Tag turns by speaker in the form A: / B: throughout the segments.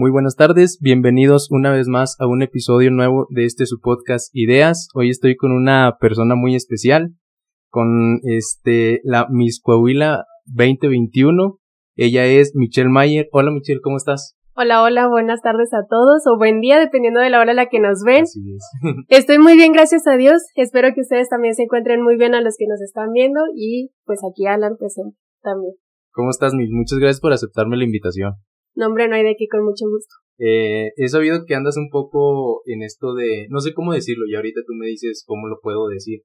A: Muy buenas tardes, bienvenidos una vez más a un episodio nuevo de este su podcast Ideas. Hoy estoy con una persona muy especial, con este la Miss Coahuila 2021. Ella es Michelle Mayer. Hola Michelle, ¿cómo estás?
B: Hola, hola, buenas tardes a todos o buen día dependiendo de la hora a la que nos ven.
A: Así es.
B: Estoy muy bien, gracias a Dios. Espero que ustedes también se encuentren muy bien a los que nos están viendo y pues aquí Alan presente también.
A: ¿Cómo estás, Miss? Muchas gracias por aceptarme la invitación.
B: No, hombre, no hay de aquí con mucho gusto.
A: Eh, he sabido que andas un poco en esto de, no sé cómo decirlo, y ahorita tú me dices cómo lo puedo decir,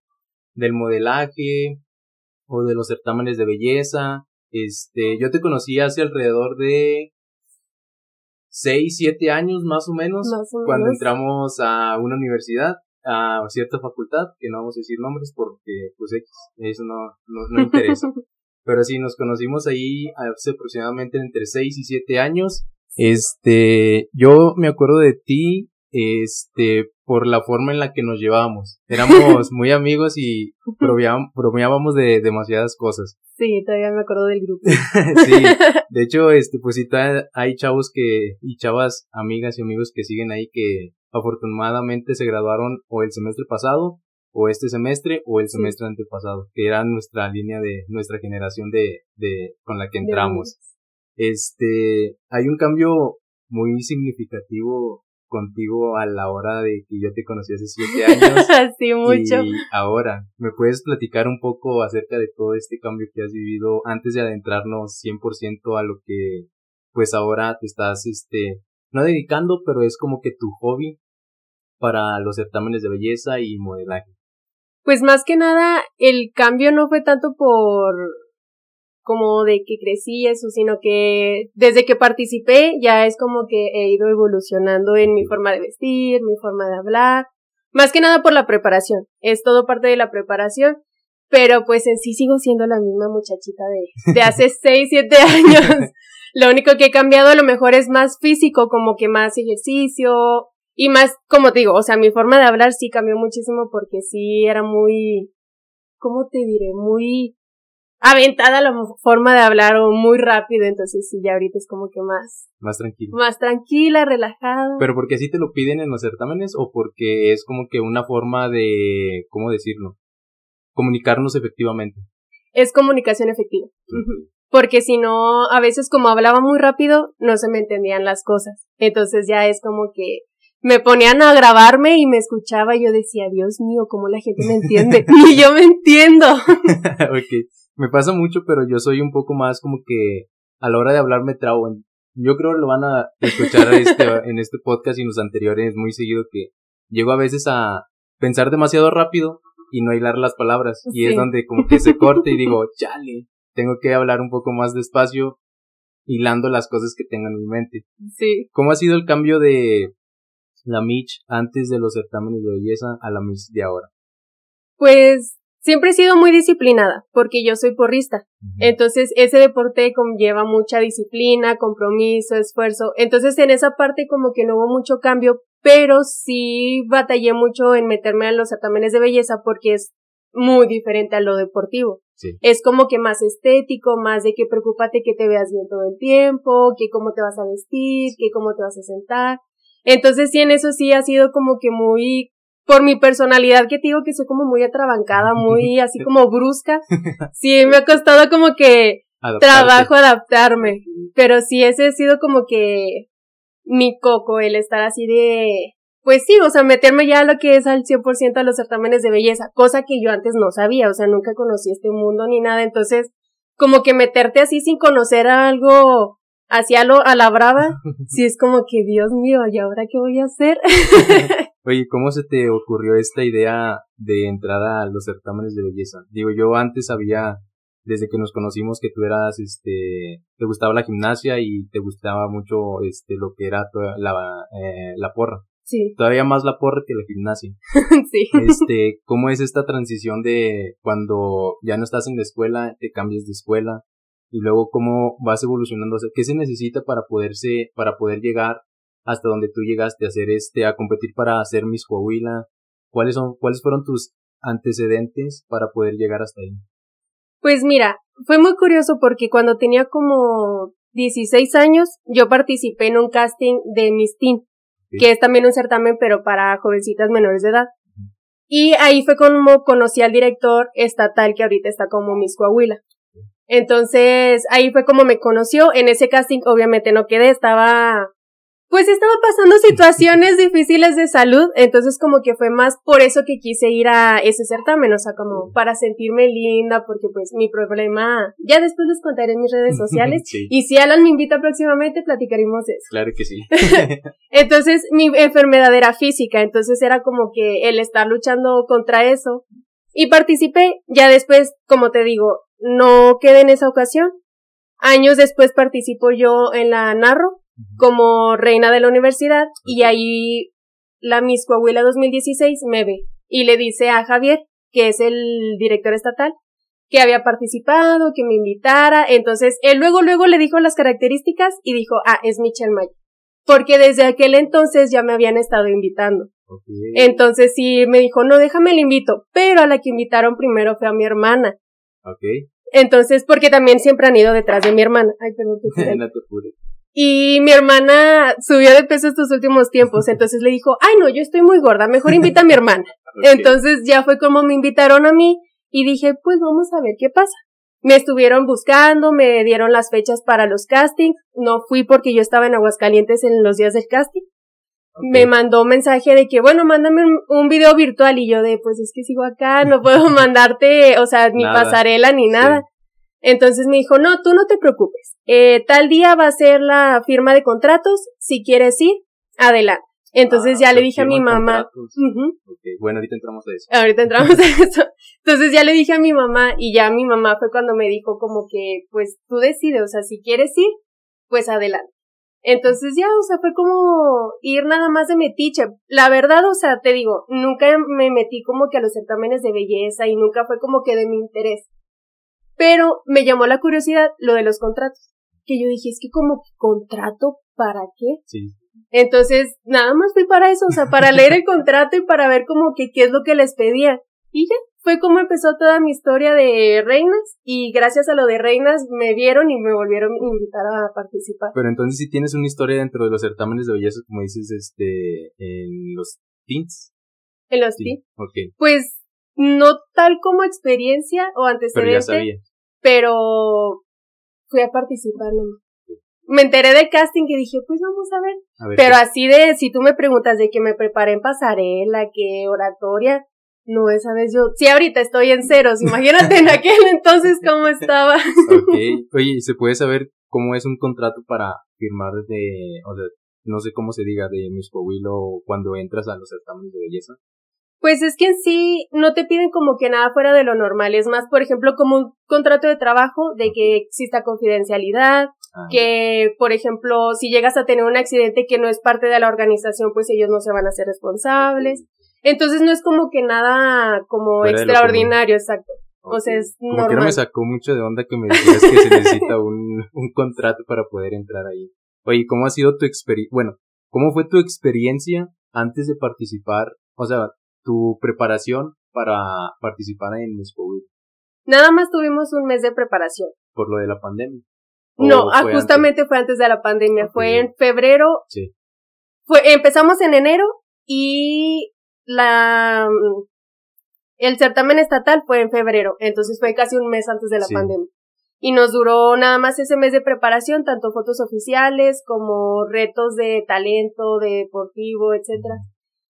A: del modelaje o de los certámenes de belleza. Este, yo te conocí hace alrededor de seis, siete años más o menos,
B: Más o
A: cuando
B: menos.
A: entramos a una universidad, a cierta facultad, que no vamos a decir nombres porque, pues, X, eso no, no, no interesa. Pero sí, nos conocimos ahí hace aproximadamente entre 6 y 7 años. Este, yo me acuerdo de ti, este, por la forma en la que nos llevábamos. Éramos muy amigos y bromeábamos, de demasiadas cosas.
B: Sí, todavía me acuerdo del grupo.
A: sí, de hecho, este, pues sí, hay chavos que, y chavas, amigas y amigos que siguen ahí que afortunadamente se graduaron o el semestre pasado, o este semestre, o el
B: Sí.
A: semestre antepasado, que era nuestra línea de, nuestra generación de, de, con la que entramos. Este, hay un cambio muy significativo contigo a la hora de que yo te conocí hace siete años.
B: sí, mucho.
A: Y ahora, ¿me puedes platicar un poco acerca de todo este cambio que has vivido antes de adentrarnos 100% a lo que pues ahora te estás, este, no dedicando, pero es como que tu hobby para los certámenes de belleza y modelaje?
B: Pues más que nada, el cambio no fue tanto por como de que crecí eso, sino que desde que participé ya es como que he ido evolucionando en mi forma de vestir, mi forma de hablar, más que nada por la preparación, es todo parte de la preparación, pero pues en sí sigo siendo la misma muchachita de, de hace 6, 7 años. Lo único que he cambiado a lo mejor es más físico, como que más ejercicio, y más, como te digo, o sea, mi forma de hablar sí cambió muchísimo porque sí era muy, ¿cómo te diré? Muy aventada la forma de hablar o muy rápido, entonces sí, ya ahorita es como que más,
A: Más tranquilo.
B: más tranquila, relajada.
A: ¿Pero porque así te lo piden en los certámenes o porque es como que una forma de, ¿cómo decirlo? Comunicarnos efectivamente.
B: Es comunicación efectiva. Porque si no, a veces como hablaba muy rápido, no se me entendían las cosas. Entonces ya es como que me ponían a grabarme y me escuchaba y yo decía, Dios mío, ¿cómo la gente me entiende? y yo me entiendo.
A: ok. Me pasa mucho, pero yo soy un poco más como que a la hora de hablar me trabo. Yo creo que lo van a escuchar este, en este podcast y en los anteriores muy seguido que llego a veces a pensar demasiado rápido y no hilar las palabras. Y es donde como que se corte y digo, chale, tengo que hablar un poco más despacio, hilando las cosas que tengo en mi mente.
B: Sí.
A: ¿Cómo ha sido el cambio de la Mitch antes de los certámenes de belleza a la Mitch de ahora?
B: Pues siempre he sido muy disciplinada porque yo soy porrista. Entonces ese deporte conlleva mucha disciplina, compromiso, esfuerzo. Entonces en esa parte como que no hubo mucho cambio, pero sí batallé mucho en meterme a los certámenes de belleza porque es muy diferente a lo deportivo.
A: Sí.
B: Es como que más estético, más de que preocúpate que te veas bien todo el tiempo, que cómo te vas a vestir, que cómo te vas a sentar. Entonces sí, en eso sí ha sido como que muy, por mi personalidad que te digo que soy como muy atrabancada, muy así como brusca. Sí, me ha costado como que
A: Adaptarte.
B: trabajo adaptarme. Pero sí, ese ha sido como que mi coco, el estar así de, pues sí, o sea, meterme ya a lo que es al 100% a los certámenes de belleza, cosa que yo antes no sabía, o sea, nunca conocí este mundo ni nada, entonces, como que meterte así sin conocer algo hacia lo, a la brava, sí es como que, Dios mío, ¿y ahora qué voy a hacer?
A: Oye, ¿cómo se te ocurrió esta idea de entrar a los certámenes de belleza? Digo, yo antes sabía, desde que nos conocimos, que tú eras, este, te gustaba la gimnasia y te gustaba mucho, este, lo que era toda la, eh, la porra.
B: Sí,
A: Todavía más la porra que la gimnasia.
B: sí.
A: Este, ¿cómo es esta transición de cuando ya no estás en la escuela, te cambias de escuela? Y luego cómo vas evolucionando, o sea, ¿qué se necesita para poderse, para poder llegar hasta donde tú llegaste a hacer este, a competir para hacer Miss Coahuila? ¿Cuáles son, cuáles fueron tus antecedentes para poder llegar hasta ahí?
B: Pues mira, fue muy curioso porque cuando tenía como 16 años, yo participé en un casting de Miss Teen, que es también un certamen, pero para jovencitas menores de edad. Y ahí fue como conocí al director estatal que ahorita está como Miss Coahuila. Entonces, ahí fue como me conoció. En ese casting, obviamente no quedé, estaba pues estaba pasando situaciones difíciles de salud, entonces como que fue más por eso que quise ir a ese certamen, o sea, como para sentirme linda, porque pues mi problema, ya después les contaré en mis redes sociales, y si Alan me invita próximamente, platicaremos eso.
A: Claro que sí.
B: entonces, mi enfermedad era física, entonces era como que el estar luchando contra eso, y participé, ya después, como te digo, no quedé en esa ocasión, años después participo yo en la Narro, como reina de la universidad y ahí la Miss Coahuila 2016 me ve y le dice a Javier, que es el director estatal, que había participado, que me invitara. Entonces, él luego, luego le dijo las características y dijo, ah, es Michelle May. Porque desde aquel entonces ya me habían estado invitando. Entonces sí me dijo, no, déjame el invito. Pero a la que invitaron primero fue a mi hermana. Entonces, porque también siempre han ido detrás de mi hermana. Ay, perdón. Y mi hermana subió de peso estos últimos tiempos, entonces le dijo, ay no, yo estoy muy gorda, mejor invita a mi hermana. Entonces ya fue como me invitaron a mí y dije, pues vamos a ver qué pasa. Me estuvieron buscando, me dieron las fechas para los castings, no fui porque yo estaba en Aguascalientes en los días del casting. Me mandó un mensaje de que, bueno, mándame un, video virtual y yo de, pues es que sigo acá, no puedo mandarte, o sea, ni pasarela ni nada. Entonces me dijo, no, tú no te preocupes. Eh, tal día va a ser la firma de contratos. Si quieres ir, adelante. Entonces ah, ya le dije a mi mamá.
A: Bueno, ahorita entramos a eso.
B: Ahorita entramos a eso. Entonces ya le dije a mi mamá y ya mi mamá fue cuando me dijo como que, pues tú decides, o sea, si quieres ir, pues adelante. Entonces ya, o sea, fue como ir nada más de metiche. La verdad, o sea, te digo, nunca me metí como que a los certámenes de belleza y nunca fue como que de mi interés. Pero me llamó la curiosidad lo de los contratos. Que yo dije, es que como contrato, ¿para qué? Sí. Entonces, nada más fui para eso, o sea, para leer el contrato y para ver como que qué es lo que les pedía. Y ya, fue como empezó toda mi historia de reinas y gracias a lo de reinas me vieron y me volvieron a invitar a participar.
A: Pero entonces si tienes una historia dentro de los certámenes de belleza, como dices, este, en los teens.
B: En los teens. Ok. Pues no tal como experiencia o antecedente, pero, fui a participar Me enteré del casting y dije, pues vamos a ver. pero así de, si tú me preguntas de que me preparé en pasarela, que oratoria, no, esa vez yo, sí, ahorita estoy en ceros, imagínate en aquel entonces cómo estaba.
A: ok, oye, ¿se puede saber cómo es un contrato para firmar de, o sea, no sé cómo se diga, de Miss Coahuila cuando entras a los certámenes de belleza?
B: Pues es que en sí no te piden como que nada fuera de lo normal, es más, por ejemplo, como un contrato de trabajo de que exista confidencialidad, ah. que, por ejemplo, si llegas a tener un accidente que no es parte de la organización, pues ellos no se van a hacer responsables. Entonces no es como que nada como extraordinario, exacto. O sea, es
A: como
B: normal.
A: que no me sacó mucho de onda que me dijeras que se necesita un, un contrato para poder entrar ahí. Oye, ¿cómo ha sido tu experiencia? Bueno, ¿cómo fue tu experiencia antes de participar? O sea, tu preparación para participar en Miss
B: Nada más tuvimos un mes de preparación.
A: ¿Por lo de la pandemia?
B: No, ah, justamente fue antes de la pandemia. Fue en febrero. Sí. Fue, empezamos en enero y la el certamen estatal fue en febrero, entonces fue casi un mes antes de la pandemia. Y nos duró nada más ese mes de preparación, tanto fotos oficiales como retos de talento, deportivo, etcétera.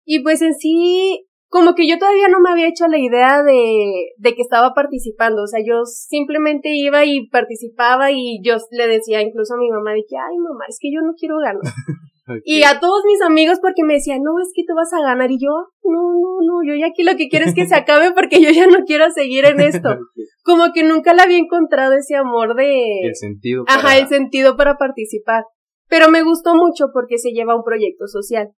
B: Y pues en sí como que yo todavía no me había hecho la idea de, de que estaba participando, o sea, yo simplemente iba y participaba y yo le decía incluso a mi mamá de que, ay mamá, es que yo no quiero ganar. Y a todos mis amigos porque me decían, no, es que tú vas a ganar y yo, no, no, no, yo ya aquí lo que quiero es que se acabe porque yo ya no quiero seguir en esto. Como que nunca le había encontrado ese amor de...
A: El sentido.
B: Ajá, el sentido para participar. Pero me gustó mucho porque se lleva un proyecto social.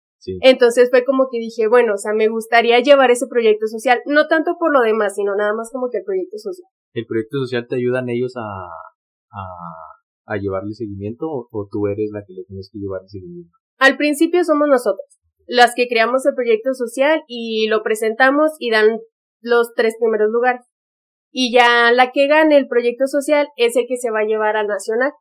B: Entonces fue como que dije, bueno, o sea, me gustaría llevar ese proyecto social, no tanto por lo demás, sino nada más como que el proyecto social.
A: ¿El proyecto social te ayudan ellos a, a, a llevarle seguimiento o, tú eres la que le tienes que llevar el seguimiento?
B: Al principio somos nosotros, las que creamos el proyecto social y lo presentamos y dan los tres primeros lugares. Y ya la que gane el proyecto social es el que se va a llevar al nacional.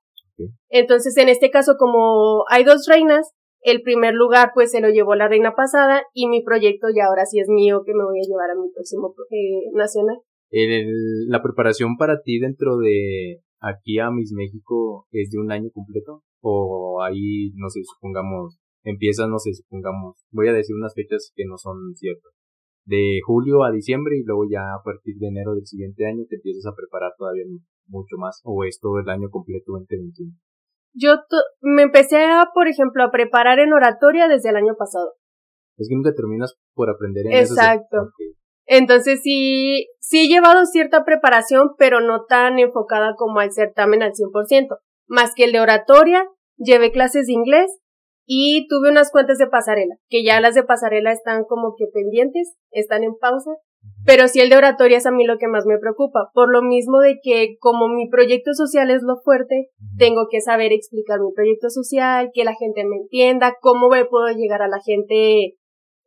B: Entonces, en este caso, como hay dos reinas, el primer lugar pues se lo llevó la reina pasada y mi proyecto ya ahora sí es mío que me voy a llevar a mi próximo eh, nacional.
A: El, ¿La preparación para ti dentro de aquí a Miss México es de un año completo? ¿O ahí, no sé, supongamos, empieza, no sé, supongamos, voy a decir unas fechas que no son ciertas, de julio a diciembre y luego ya a partir de enero del siguiente año te empiezas a preparar todavía mucho más o es todo el año completo 2021?
B: Yo me empecé a, por ejemplo, a preparar en oratoria desde el año pasado.
A: Es que nunca terminas por aprender en
B: Exacto. Entonces sí, sí he llevado cierta preparación, pero no tan enfocada como al certamen al 100%. Más que el de oratoria, llevé clases de inglés y tuve unas cuentas de pasarela, que ya las de pasarela están como que pendientes, están en pausa, pero sí el de oratoria es a mí lo que más me preocupa, por lo mismo de que como mi proyecto social es lo fuerte, tengo que saber explicar mi proyecto social, que la gente me entienda, cómo puedo llegar a la gente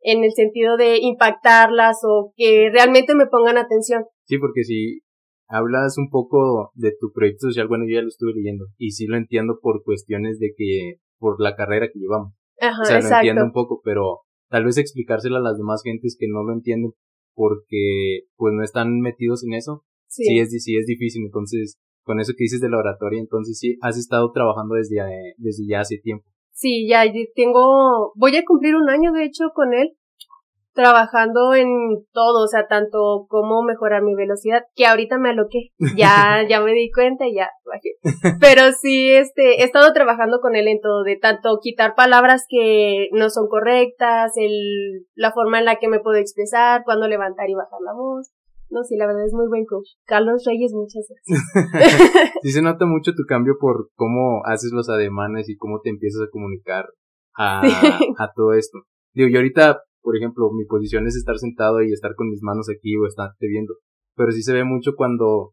B: en el sentido de impactarlas o que realmente me pongan atención.
A: Sí, porque si hablas un poco de tu proyecto social, bueno, yo ya lo estuve leyendo y sí lo entiendo por cuestiones de que, por la carrera que llevamos.
B: Ajá,
A: o sea,
B: exacto.
A: lo entiendo un poco, pero tal vez explicárselo a las demás gentes que no lo entienden porque pues no están metidos en eso. Sí, sí es, sí es difícil. Entonces, con eso que dices de la oratoria, entonces sí has estado trabajando desde, desde ya hace tiempo.
B: Sí, ya tengo, voy a cumplir un año de hecho con él trabajando en todo, o sea, tanto como mejorar mi velocidad, que ahorita me aloqué, ya, ya me di cuenta y ya bajé. Pero sí, este, he estado trabajando con él en todo, de tanto quitar palabras que no son correctas, el, la forma en la que me puedo expresar, cuando levantar y bajar la voz. No, sí, la verdad es muy buen coach. Carlos Reyes, muchas
A: gracias. sí se nota mucho tu cambio por cómo haces los ademanes y cómo te empiezas a comunicar a, sí. a todo esto. Digo, yo ahorita por ejemplo, mi posición es estar sentado y estar con mis manos aquí o estarte viendo. Pero sí se ve mucho cuando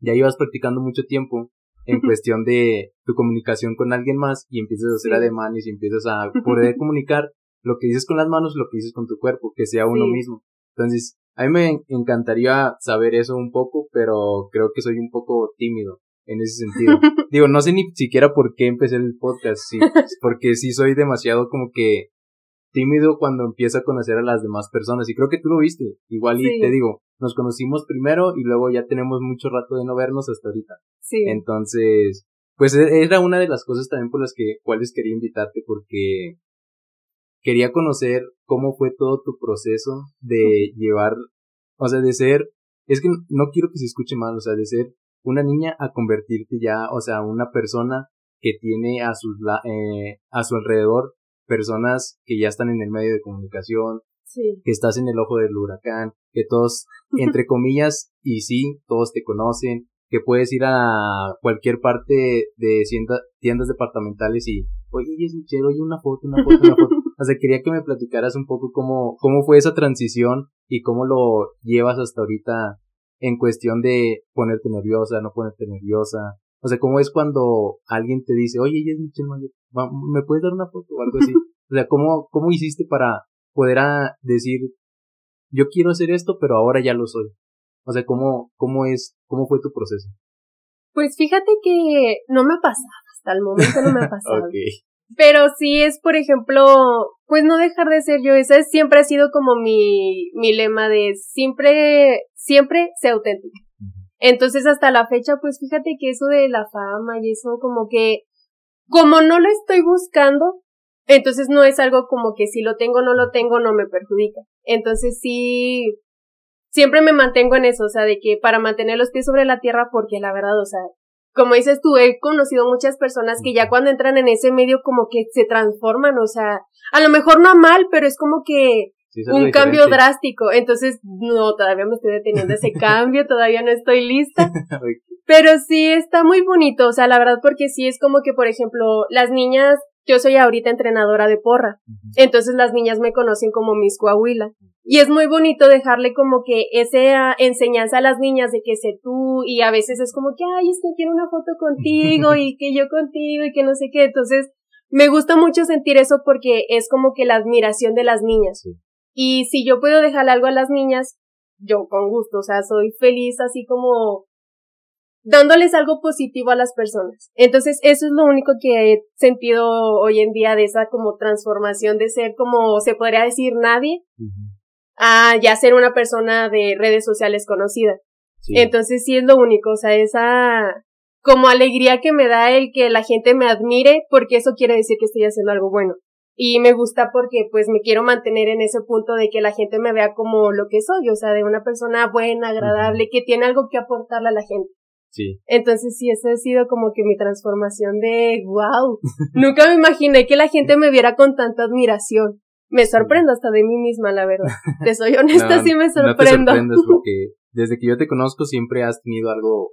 A: ya ibas practicando mucho tiempo en cuestión de tu comunicación con alguien más y empiezas a hacer sí. ademanes y empiezas a poder comunicar lo que dices con las manos, lo que dices con tu cuerpo, que sea uno sí. mismo. Entonces, a mí me encantaría saber eso un poco, pero creo que soy un poco tímido en ese sentido. Digo, no sé ni siquiera por qué empecé el podcast, sí, porque sí soy demasiado como que tímido cuando empieza a conocer a las demás personas. Y creo que tú lo viste. Igual y sí. te digo, nos conocimos primero y luego ya tenemos mucho rato de no vernos hasta ahorita.
B: Sí.
A: Entonces, pues era una de las cosas también por las que, cuales quería invitarte porque quería conocer cómo fue todo tu proceso de llevar, o sea, de ser, es que no quiero que se escuche mal, o sea, de ser una niña a convertirte ya, o sea, una persona que tiene a sus, eh, a su alrededor personas que ya están en el medio de comunicación,
B: sí.
A: que estás en el ojo del huracán, que todos, entre comillas, y sí, todos te conocen, que puedes ir a cualquier parte de tiendas, tiendas departamentales y, oye, es Michelle, oye, una foto, una foto, una foto. o sea, quería que me platicaras un poco cómo, cómo fue esa transición y cómo lo llevas hasta ahorita en cuestión de ponerte nerviosa, no ponerte nerviosa, o sea, ¿cómo es cuando alguien te dice, oye, ella es Michelle ¿me puedes dar una foto o algo así? O sea, ¿cómo, cómo hiciste para poder a decir, yo quiero hacer esto, pero ahora ya lo soy? O sea, ¿cómo, cómo es, cómo fue tu proceso?
B: Pues fíjate que no me ha pasado, hasta el momento no me ha pasado.
A: okay.
B: Pero sí es, por ejemplo, pues no dejar de ser yo. Ese siempre ha sido como mi, mi lema de siempre, siempre sé auténtica. Entonces hasta la fecha, pues fíjate que eso de la fama y eso como que, como no lo estoy buscando, entonces no es algo como que si lo tengo o no lo tengo no me perjudica. Entonces sí, siempre me mantengo en eso, o sea, de que para mantener los pies sobre la tierra, porque la verdad, o sea, como dices tú, he conocido muchas personas que ya cuando entran en ese medio como que se transforman, o sea, a lo mejor no a mal, pero es como que
A: Sí,
B: un cambio drástico. Entonces, no, todavía me estoy deteniendo ese cambio, todavía no estoy lista. Pero sí está muy bonito, o sea, la verdad, porque sí es como que, por ejemplo, las niñas, yo soy ahorita entrenadora de porra, entonces las niñas me conocen como Miss Coahuila. Y es muy bonito dejarle como que esa enseñanza a las niñas de que sé tú, y a veces es como que, ay, es que quiero una foto contigo, y que yo contigo, y que no sé qué. Entonces, me gusta mucho sentir eso porque es como que la admiración de las niñas.
A: Sí.
B: Y si yo puedo dejarle algo a las niñas, yo con gusto, o sea, soy feliz así como dándoles algo positivo a las personas. Entonces, eso es lo único que he sentido hoy en día de esa como transformación de ser como se podría decir nadie a ya ser una persona de redes sociales conocida. Entonces, sí es lo único, o sea, esa como alegría que me da el que la gente me admire, porque eso quiere decir que estoy haciendo algo bueno. Y me gusta porque pues me quiero mantener en ese punto de que la gente me vea como lo que soy, o sea, de una persona buena, agradable, que tiene algo que aportarle a la gente.
A: Sí.
B: Entonces sí, esa ha sido como que mi transformación de wow. Nunca me imaginé que la gente me viera con tanta admiración. Me sorprendo hasta de mí misma, la verdad. Te soy honesta, sí me sorprendo.
A: No te porque desde que yo te conozco siempre has tenido algo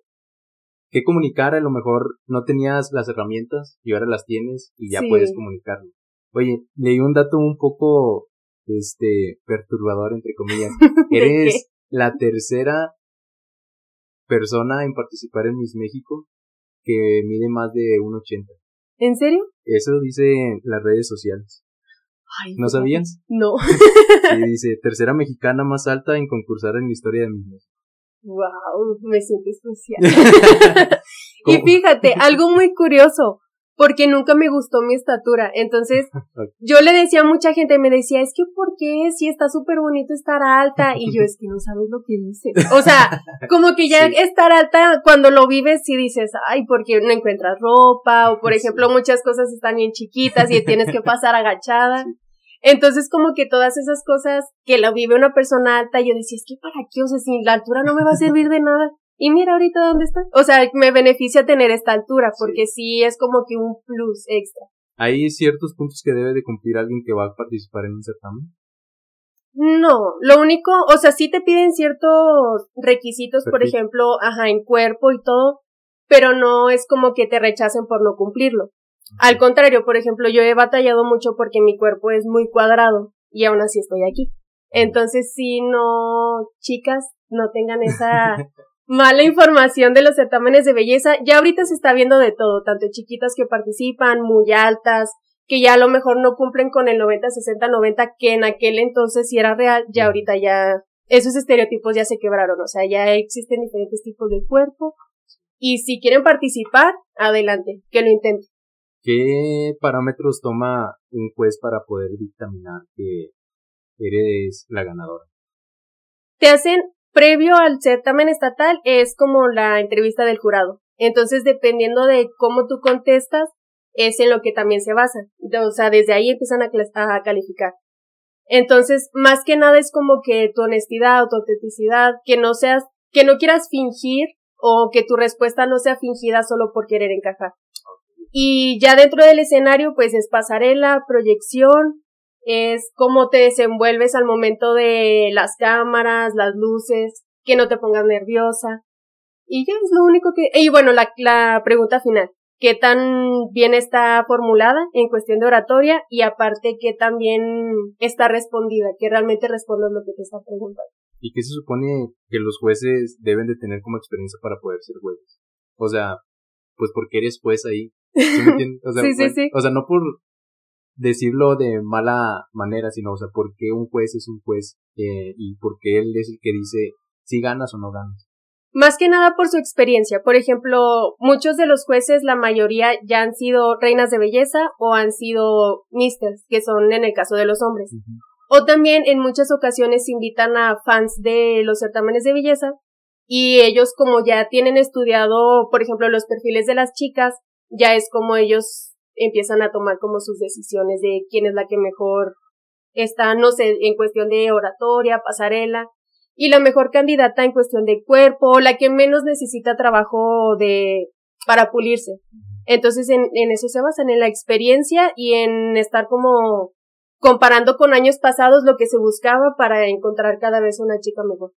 A: que comunicar, a lo mejor no tenías las herramientas y ahora las tienes y ya puedes comunicarlo. Oye, leí un dato un poco este perturbador entre comillas. Eres la tercera persona en participar en Miss México que mide más de 1.80.
B: ¿En serio?
A: Eso dice las redes sociales. ¿No sabías?
B: No.
A: sí, dice, tercera mexicana más alta en concursar en la historia de Miss México.
B: Wow, me siento especial. y fíjate, algo muy curioso porque nunca me gustó mi estatura. Entonces, yo le decía a mucha gente, me decía, es que ¿por qué? Si está súper bonito estar alta. Y yo, es que no sabes lo que dices. O sea, como que ya estar alta, cuando lo vives, sí dices, ay, porque no encuentras ropa, o por ejemplo, muchas cosas están bien chiquitas y tienes que pasar agachada. Entonces, como que todas esas cosas que la vive una persona alta, yo decía, es que para qué, o sea, si la altura no me va a servir de nada. Y mira ahorita dónde está. O sea, me beneficia tener esta altura porque sí. es como que un plus extra.
A: ¿Hay ciertos puntos que debe de cumplir alguien que va a participar en un certamen?
B: No, lo único, o sea, sí te piden ciertos requisitos, por ejemplo, ajá, en cuerpo y todo, pero no es como que te rechacen por no cumplirlo. Al contrario, por ejemplo, yo he batallado mucho porque mi cuerpo es muy cuadrado y aún así estoy aquí. Entonces, si no, chicas, no tengan esa mala información de los certámenes de belleza. Ya ahorita se está viendo de todo, tanto chiquitas que participan, muy altas, que ya a lo mejor no cumplen con el 90, 60, 90, que en aquel entonces sí era real, ya ahorita ya esos estereotipos ya se quebraron, o sea, ya existen diferentes tipos de cuerpo. Y si quieren participar, adelante, que lo intenten.
A: ¿Qué parámetros toma un juez para poder dictaminar que eres la ganadora?
B: Te hacen previo al certamen estatal es como la entrevista del jurado. Entonces, dependiendo de cómo tú contestas, es en lo que también se basa. O sea, desde ahí empiezan a, calificar. Entonces, más que nada es como que tu honestidad, tu autenticidad, que no seas, que no quieras fingir o que tu respuesta no sea fingida solo por querer encajar. Y ya dentro del escenario, pues es pasarela, proyección, es cómo te desenvuelves al momento de las cámaras, las luces, que no te pongas nerviosa. Y ya es lo único que... Y bueno, la, la pregunta final. ¿Qué tan bien está formulada en cuestión de oratoria? Y aparte, ¿qué tan bien está respondida? Que realmente respondas lo que te está preguntando.
A: ¿Y qué se supone que los jueces deben de tener como experiencia para poder ser jueces? O sea, pues porque eres juez ahí. ¿Sí me entiendes? O sea,
B: sí, sí, sí.
A: O sea, no por decirlo de mala manera, sino, o sea, por qué un juez es un juez eh, y por qué él es el que dice si ganas o no ganas.
B: Más que nada por su experiencia. Por ejemplo, muchos de los jueces, la mayoría ya han sido reinas de belleza o han sido misters, que son en el caso de los hombres. O también en muchas ocasiones invitan a fans de los certámenes de belleza y ellos como ya tienen estudiado, por ejemplo, los perfiles de las chicas, ya es como ellos empiezan a tomar como sus decisiones de quién es la que mejor está, no sé, en cuestión de oratoria, pasarela, y la mejor candidata en cuestión de cuerpo, la que menos necesita trabajo de, para pulirse. Entonces, en, en eso se basan, en la experiencia y en estar como comparando con años pasados lo que se buscaba para encontrar cada vez una chica mejor.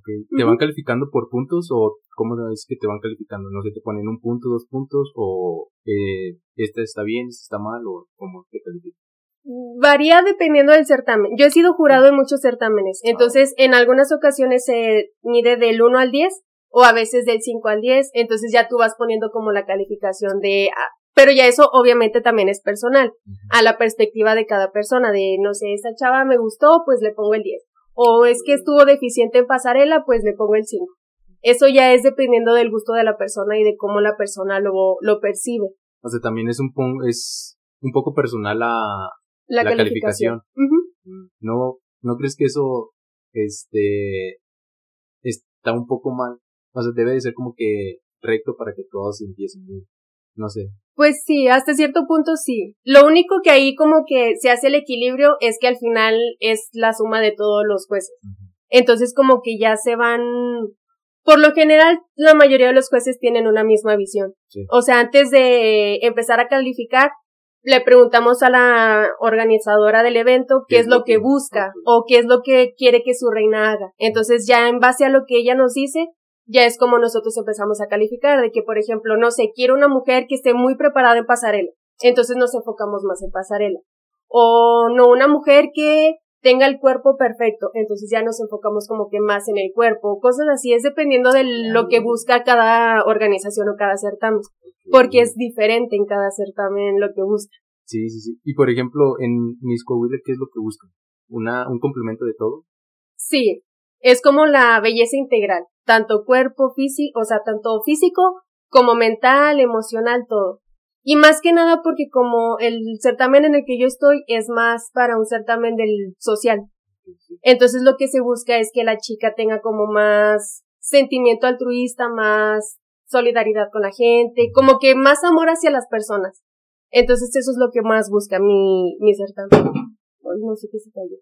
A: Okay. ¿Te van calificando por puntos o cómo es que te van calificando? No sé, te ponen un punto, dos puntos o eh, esta está bien, esta está mal o cómo te califican?
B: Varía dependiendo del certamen. Yo he sido jurado en muchos certámenes, ah. entonces en algunas ocasiones se mide del 1 al 10 o a veces del 5 al 10, entonces ya tú vas poniendo como la calificación de... Pero ya eso obviamente también es personal, a la perspectiva de cada persona, de no sé, esta chava me gustó, pues le pongo el 10 o es que estuvo deficiente en pasarela, pues le pongo el 5. Eso ya es dependiendo del gusto de la persona y de cómo la persona lo, lo percibe.
A: O sea, también es un, es un poco personal la, la, calificación. ¿No, ¿No crees que eso este está un poco mal? O sea, debe de ser como que recto para que todos empiecen bien. No sé.
B: Pues sí, hasta cierto punto sí. Lo único que ahí como que se hace el equilibrio es que al final es la suma de todos los jueces. Entonces como que ya se van por lo general, la mayoría de los jueces tienen una misma visión. O sea, antes de empezar a calificar, le preguntamos a la organizadora del evento qué, es lo que busca o qué es lo que quiere que su reina haga. Entonces ya en base a lo que ella nos dice, ya es como nosotros empezamos a calificar, de que por ejemplo, no sé, quiero una mujer que esté muy preparada en pasarela. Entonces nos enfocamos más en pasarela. O no, una mujer que tenga el cuerpo perfecto, entonces ya nos enfocamos como que más en el cuerpo, cosas así, es dependiendo de lo que busca cada organización o cada certamen, porque es diferente en cada certamen lo que busca.
A: Sí, sí, sí. Y por ejemplo, en Miss Coahuila, ¿qué es lo que buscan? ¿Una, un complemento de todo?
B: Sí, es como la belleza integral, tanto cuerpo físico, o sea, tanto físico como mental, emocional, todo. Y más que nada porque como el certamen en el que yo estoy es más para un certamen del social. Entonces lo que se busca es que la chica tenga como más sentimiento altruista, más solidaridad con la gente, como que más amor hacia las personas. Entonces eso es lo que más busca mi, mi certamen. no sé qué se cayó.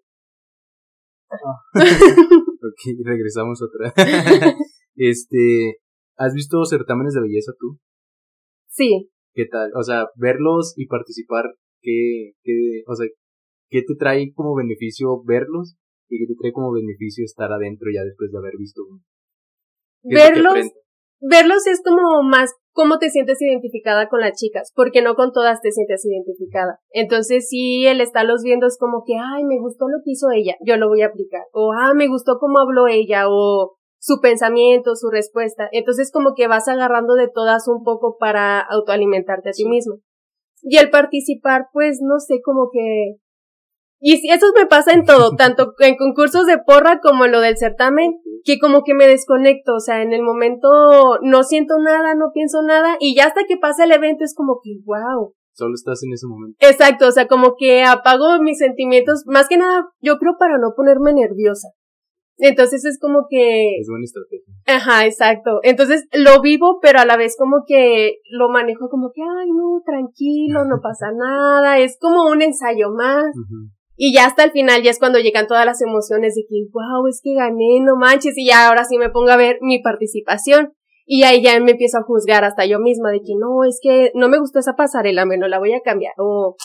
A: Ok, regresamos otra. este, ¿has visto certámenes de belleza tú?
B: Sí.
A: ¿Qué tal? O sea, verlos y participar, ¿qué, qué, o sea, qué te trae como beneficio verlos y qué te trae como beneficio estar adentro ya después de haber visto uno?
B: Verlos, verlos es como más cómo te sientes identificada con las chicas, porque no con todas te sientes identificada. Entonces, si el estarlos viendo es como que, ay, me gustó lo que hizo ella, yo lo voy a aplicar. O, ah, me gustó cómo habló ella, o su pensamiento, su respuesta. Entonces como que vas agarrando de todas un poco para autoalimentarte a ti mismo. Y el participar, pues no sé, como que... Y eso me pasa en todo, tanto en concursos de porra como en lo del certamen, que como que me desconecto, o sea, en el momento no siento nada, no pienso nada, y ya hasta que pasa el evento es como que, wow.
A: Solo estás en ese momento.
B: Exacto, o sea, como que apago mis sentimientos, más que nada, yo creo para no ponerme nerviosa. Entonces es como que...
A: Es buena estrategia.
B: Ajá, exacto. Entonces lo vivo, pero a la vez como que lo manejo como que, ay, no, tranquilo, no pasa nada. Es como un ensayo más. Y ya hasta el final, ya es cuando llegan todas las emociones de que, wow, es que gané, no manches. Y ya ahora sí me pongo a ver mi participación. Y ahí ya me empiezo a juzgar hasta yo misma de que no, es que no me gustó esa pasarela, bueno, la voy a cambiar. O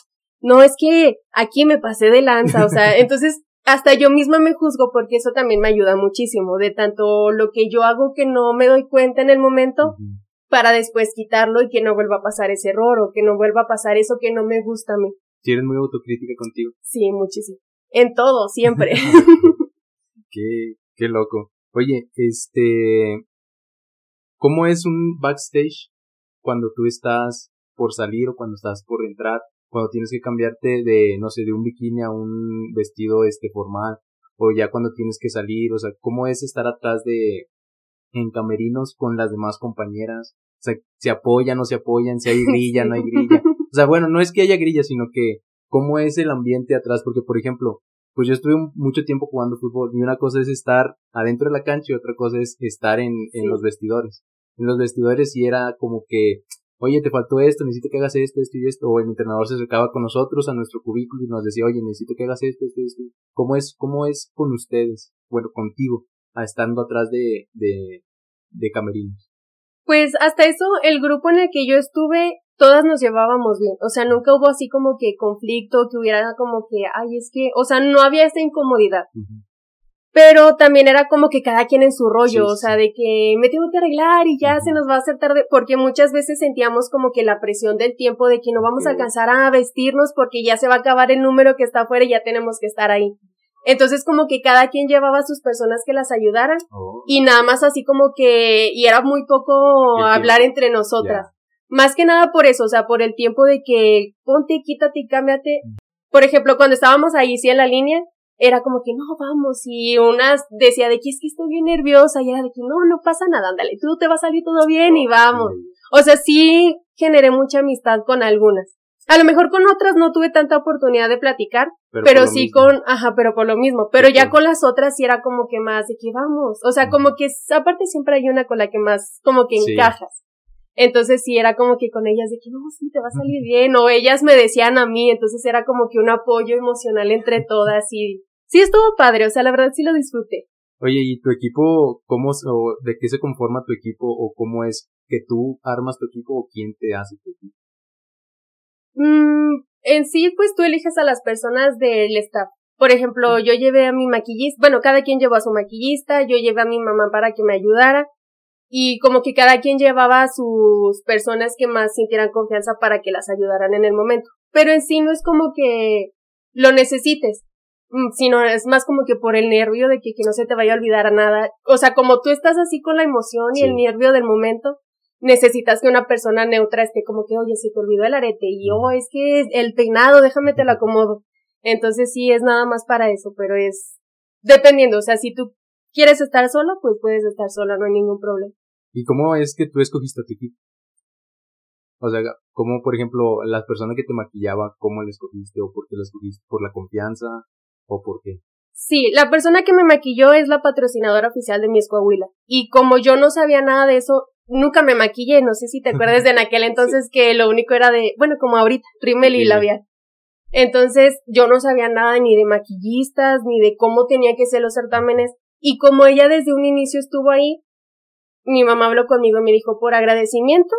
B: no, es que aquí me pasé de lanza. O sea, entonces hasta yo misma me juzgo porque eso también me ayuda muchísimo, de tanto lo que yo hago que no me doy cuenta en el momento, para después quitarlo y que no vuelva a pasar ese error o que no vuelva a pasar eso que no me gusta a mí.
A: ¿Sí eres muy autocrítica contigo?
B: Sí, muchísimo. En todo, siempre.
A: qué, qué loco. Oye, este, ¿cómo es un backstage cuando tú estás por salir o cuando estás por entrar? cuando tienes que cambiarte de, no sé, de un bikini a un vestido este formal, o ya cuando tienes que salir, o sea, cómo es estar atrás de, en camerinos con las demás compañeras, o sea, se apoyan, no se apoyan, si hay grilla, no hay grilla, o sea, bueno, no es que haya grilla, sino que cómo es el ambiente atrás, porque por ejemplo, pues yo estuve mucho tiempo jugando fútbol y una cosa es estar adentro de la cancha y otra cosa es estar en, en los vestidores. En los vestidores sí era como que oye, te faltó esto, necesito que hagas esto, esto y esto, o el entrenador se acercaba con nosotros a nuestro cubículo y nos decía, oye, necesito que hagas esto, esto, esto. ¿Cómo es, cómo es con ustedes? Bueno, contigo, a estando atrás de, de, de camerinos.
B: Pues hasta eso, el grupo en el que yo estuve, todas nos llevábamos bien. O sea, nunca hubo así como que conflicto, que hubiera como que, ay, es que, o sea, no había esta incomodidad pero también era como que cada quien en su rollo, o sea, de que me tengo que arreglar y ya se nos va a hacer tarde, porque muchas veces sentíamos como que la presión del tiempo de que no vamos a alcanzar a vestirnos porque ya se va a acabar el número que está afuera y ya tenemos que estar ahí. Entonces como que cada quien llevaba a sus personas que las ayudaran oh. y nada más así como que, y era muy poco hablar entre nosotras. Más que nada por eso, o sea, por el tiempo de que ponte, quítate y cámbiate. Por ejemplo, cuando estábamos ahí sí en la línea, era como que no, vamos, y unas decía de que es que estoy bien nerviosa, y era de que no, no pasa nada, ándale, tú te va a salir todo bien y vamos. O sea, sí generé mucha amistad con algunas. A lo mejor con otras no tuve tanta oportunidad de platicar, pero, sí con, ajá, pero por lo mismo. Pero ya con las otras sí era como que más de que vamos. O sea, como que aparte siempre hay una con la que más como que encajas. Entonces sí era como que con ellas de que no, sí, te va a salir bien. O ellas me decían a mí, entonces era como que un apoyo emocional entre todas y sí estuvo padre. O sea, la verdad sí lo disfruté.
A: Oye, ¿y tu equipo, cómo, o de qué se conforma tu equipo o cómo es que tú armas tu equipo o quién te hace tu equipo?
B: Mm, en sí, pues tú eliges a las personas del staff. Por ejemplo, yo llevé a mi maquillista, bueno, cada quien llevó a su maquillista, yo llevé a mi mamá para que me ayudara y como que cada quien llevaba a sus personas que más sintieran confianza para que las ayudaran en el momento. Pero en sí no es como que lo necesites, mm, sino es más como que por el nervio de que, que no se te vaya a olvidar a nada. O sea, como tú estás así con la emoción y el nervio del momento, necesitas que una persona neutra esté como que, oye, se te olvidó el arete y oh, es que el peinado, déjame te lo acomodo. Entonces sí es nada más para eso, pero es dependiendo, o sea, si tú quieres estar sola, pues puedes estar sola, no hay ningún problema.
A: ¿Y cómo es que tú escogiste a tu equipo? O sea, ¿cómo, por ejemplo, las personas que te maquillaba, cómo la escogiste o por qué la escogiste? ¿Por la confianza o por qué?
B: Sí, la persona que me maquilló es la patrocinadora oficial de mi escuela. Y como yo no sabía nada de eso, nunca me maquillé, no sé si te acuerdas de en aquel entonces que lo único era de, bueno, como ahorita, rímel y labial. Entonces yo no sabía nada ni de maquillistas, ni de cómo tenía que ser los certámenes. Y como ella desde un inicio estuvo ahí, mi mamá habló conmigo y me dijo, por agradecimiento,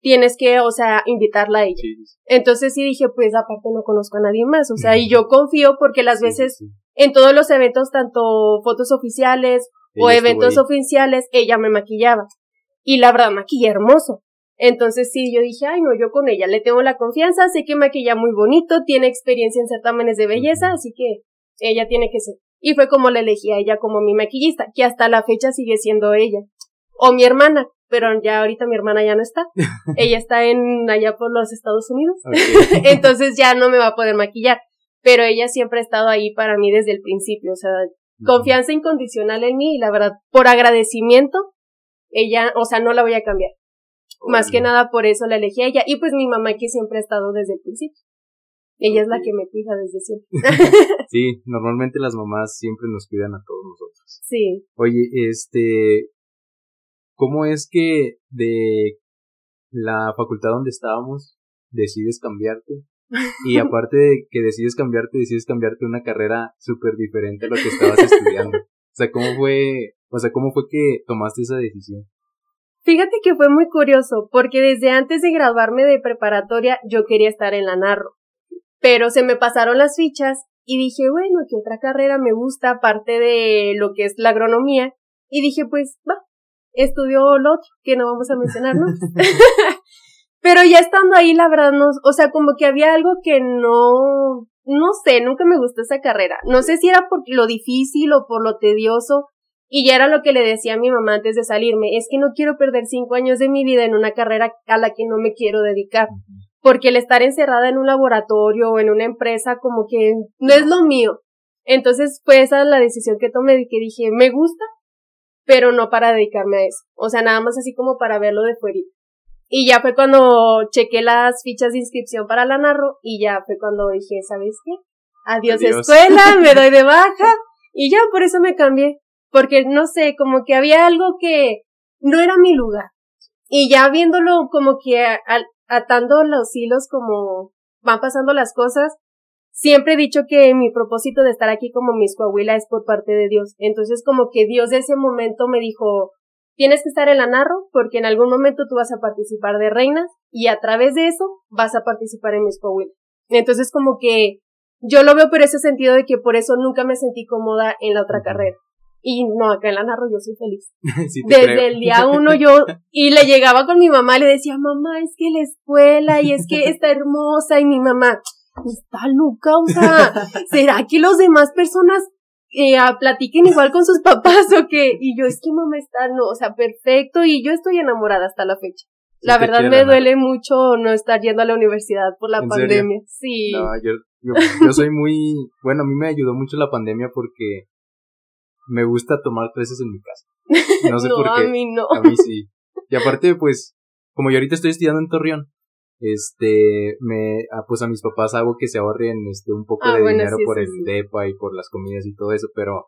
B: tienes que, o sea, invitarla a ella. Entonces sí dije, pues aparte no conozco a nadie más, o sea, y yo confío porque las veces en todos los eventos, tanto fotos oficiales o eventos oficiales, ella me maquillaba y la verdad maquilla hermoso. Entonces sí, yo dije, ay no, yo con ella le tengo la confianza, sé que maquilla muy bonito, tiene experiencia en certámenes de belleza, así que ella tiene que ser. Y fue como la elegí a ella como mi maquillista, que hasta la fecha sigue siendo ella. O mi hermana, pero ya ahorita mi hermana ya no está. ella está en allá por los Estados Unidos. Entonces ya no me va a poder maquillar. Pero ella siempre ha estado ahí para mí desde el principio, o sea, confianza incondicional en mí y la verdad, por agradecimiento, ella, o sea, no la voy a cambiar. Más que nada por eso la elegí a ella. Y pues mi mamá que siempre ha estado desde el principio. Ella es la que me cuida desde siempre.
A: sí, normalmente las mamás siempre nos cuidan a todos nosotros.
B: Sí.
A: Oye, este, ¿cómo es que de la facultad donde estábamos decides cambiarte? Y aparte de que decides cambiarte, decides cambiarte una carrera súper diferente a lo que estabas estudiando. O sea, ¿cómo fue o sea, ¿cómo fue que tomaste esa decisión?
B: Fíjate que fue muy curioso, porque desde antes de graduarme de preparatoria yo quería estar en la Narro. Pero se me pasaron las fichas y dije, bueno, ¿qué otra carrera me gusta aparte de lo que es la agronomía? Y dije, pues, va, estudió lo otro, que no vamos a mencionar, ¿no? Pero ya estando ahí, la verdad, no, o sea, como que había algo que no, no sé, nunca me gustó esa carrera. No sé si era por lo difícil o por lo tedioso, y ya era lo que le decía a mi mamá antes de salirme, es que no quiero perder cinco años de mi vida en una carrera a la que no me quiero dedicar. Porque el estar encerrada en un laboratorio o en una empresa como que no es lo mío. Entonces fue esa la decisión que tomé y que dije, me gusta, pero no para dedicarme a eso. O sea, nada más así como para verlo de fuera. Y ya fue cuando chequé las fichas de inscripción para la Narro y ya fue cuando dije, ¿sabes qué? Adiós. escuela, me doy de baja y ya por eso me cambié porque no sé, como que había algo que no era mi lugar. Y ya viéndolo como que atando los hilos como van pasando las cosas, siempre he dicho que mi propósito de estar aquí como mi Coahuila es por parte de Dios. Entonces como que Dios de ese momento me dijo, tienes que estar en la narro porque en algún momento tú vas a participar de reinas y a través de eso vas a participar en mi Coahuila. Entonces como que yo lo veo por ese sentido de que por eso nunca me sentí cómoda en la otra carrera. Y no, acá en la narro yo soy feliz. Desde el día uno yo, y le llegaba con mi mamá, le decía, mamá, es que la escuela, y es que está hermosa, y mi mamá, está loca, o sea, ¿será que los demás personas eh, platiquen igual con sus papás o qué? Y yo, es que mamá está, no, o sea, perfecto, y yo estoy enamorada hasta la fecha. La verdad me duele mucho no estar yendo a la universidad por la pandemia. Sí.
A: No, yo, Yo, yo soy muy, bueno, a mí me ayudó mucho la pandemia porque me gusta tomar clases en mi casa. No sé por qué.
B: A mí no.
A: A mí sí. Y aparte, pues, como yo ahorita estoy estudiando en Torreón, este, me, ah, pues a mis papás hago que se ahorren, este, un poco
B: Ah,
A: de
B: bueno,
A: dinero
B: sí,
A: por
B: sí,
A: el
B: sí.
A: DEPA y por las comidas y todo eso, pero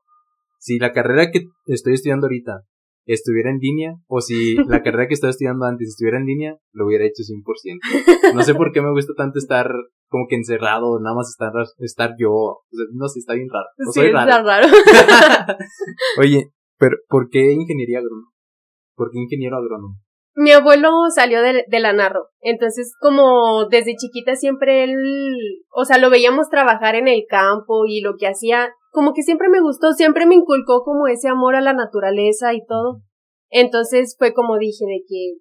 A: si la carrera que estoy estudiando ahorita estuviera en línea, o si la carrera que estaba estudiando antes estuviera en línea, lo hubiera hecho 100%. No sé por qué me gusta tanto estar como que encerrado, nada más estar, estar yo, o sea, no sé, está bien raro. O
B: Sí,
A: soy
B: está
A: raro.
B: raro.
A: Oye, pero ¿por qué ingeniería agrónoma? ¿Por qué ingeniero agrónomo?
B: Mi abuelo salió de, la Narro, entonces como desde chiquita siempre él, o sea, lo veíamos trabajar en el campo y lo que hacía, como que siempre me gustó, siempre me inculcó como ese amor a la naturaleza y todo. Entonces fue como dije de que,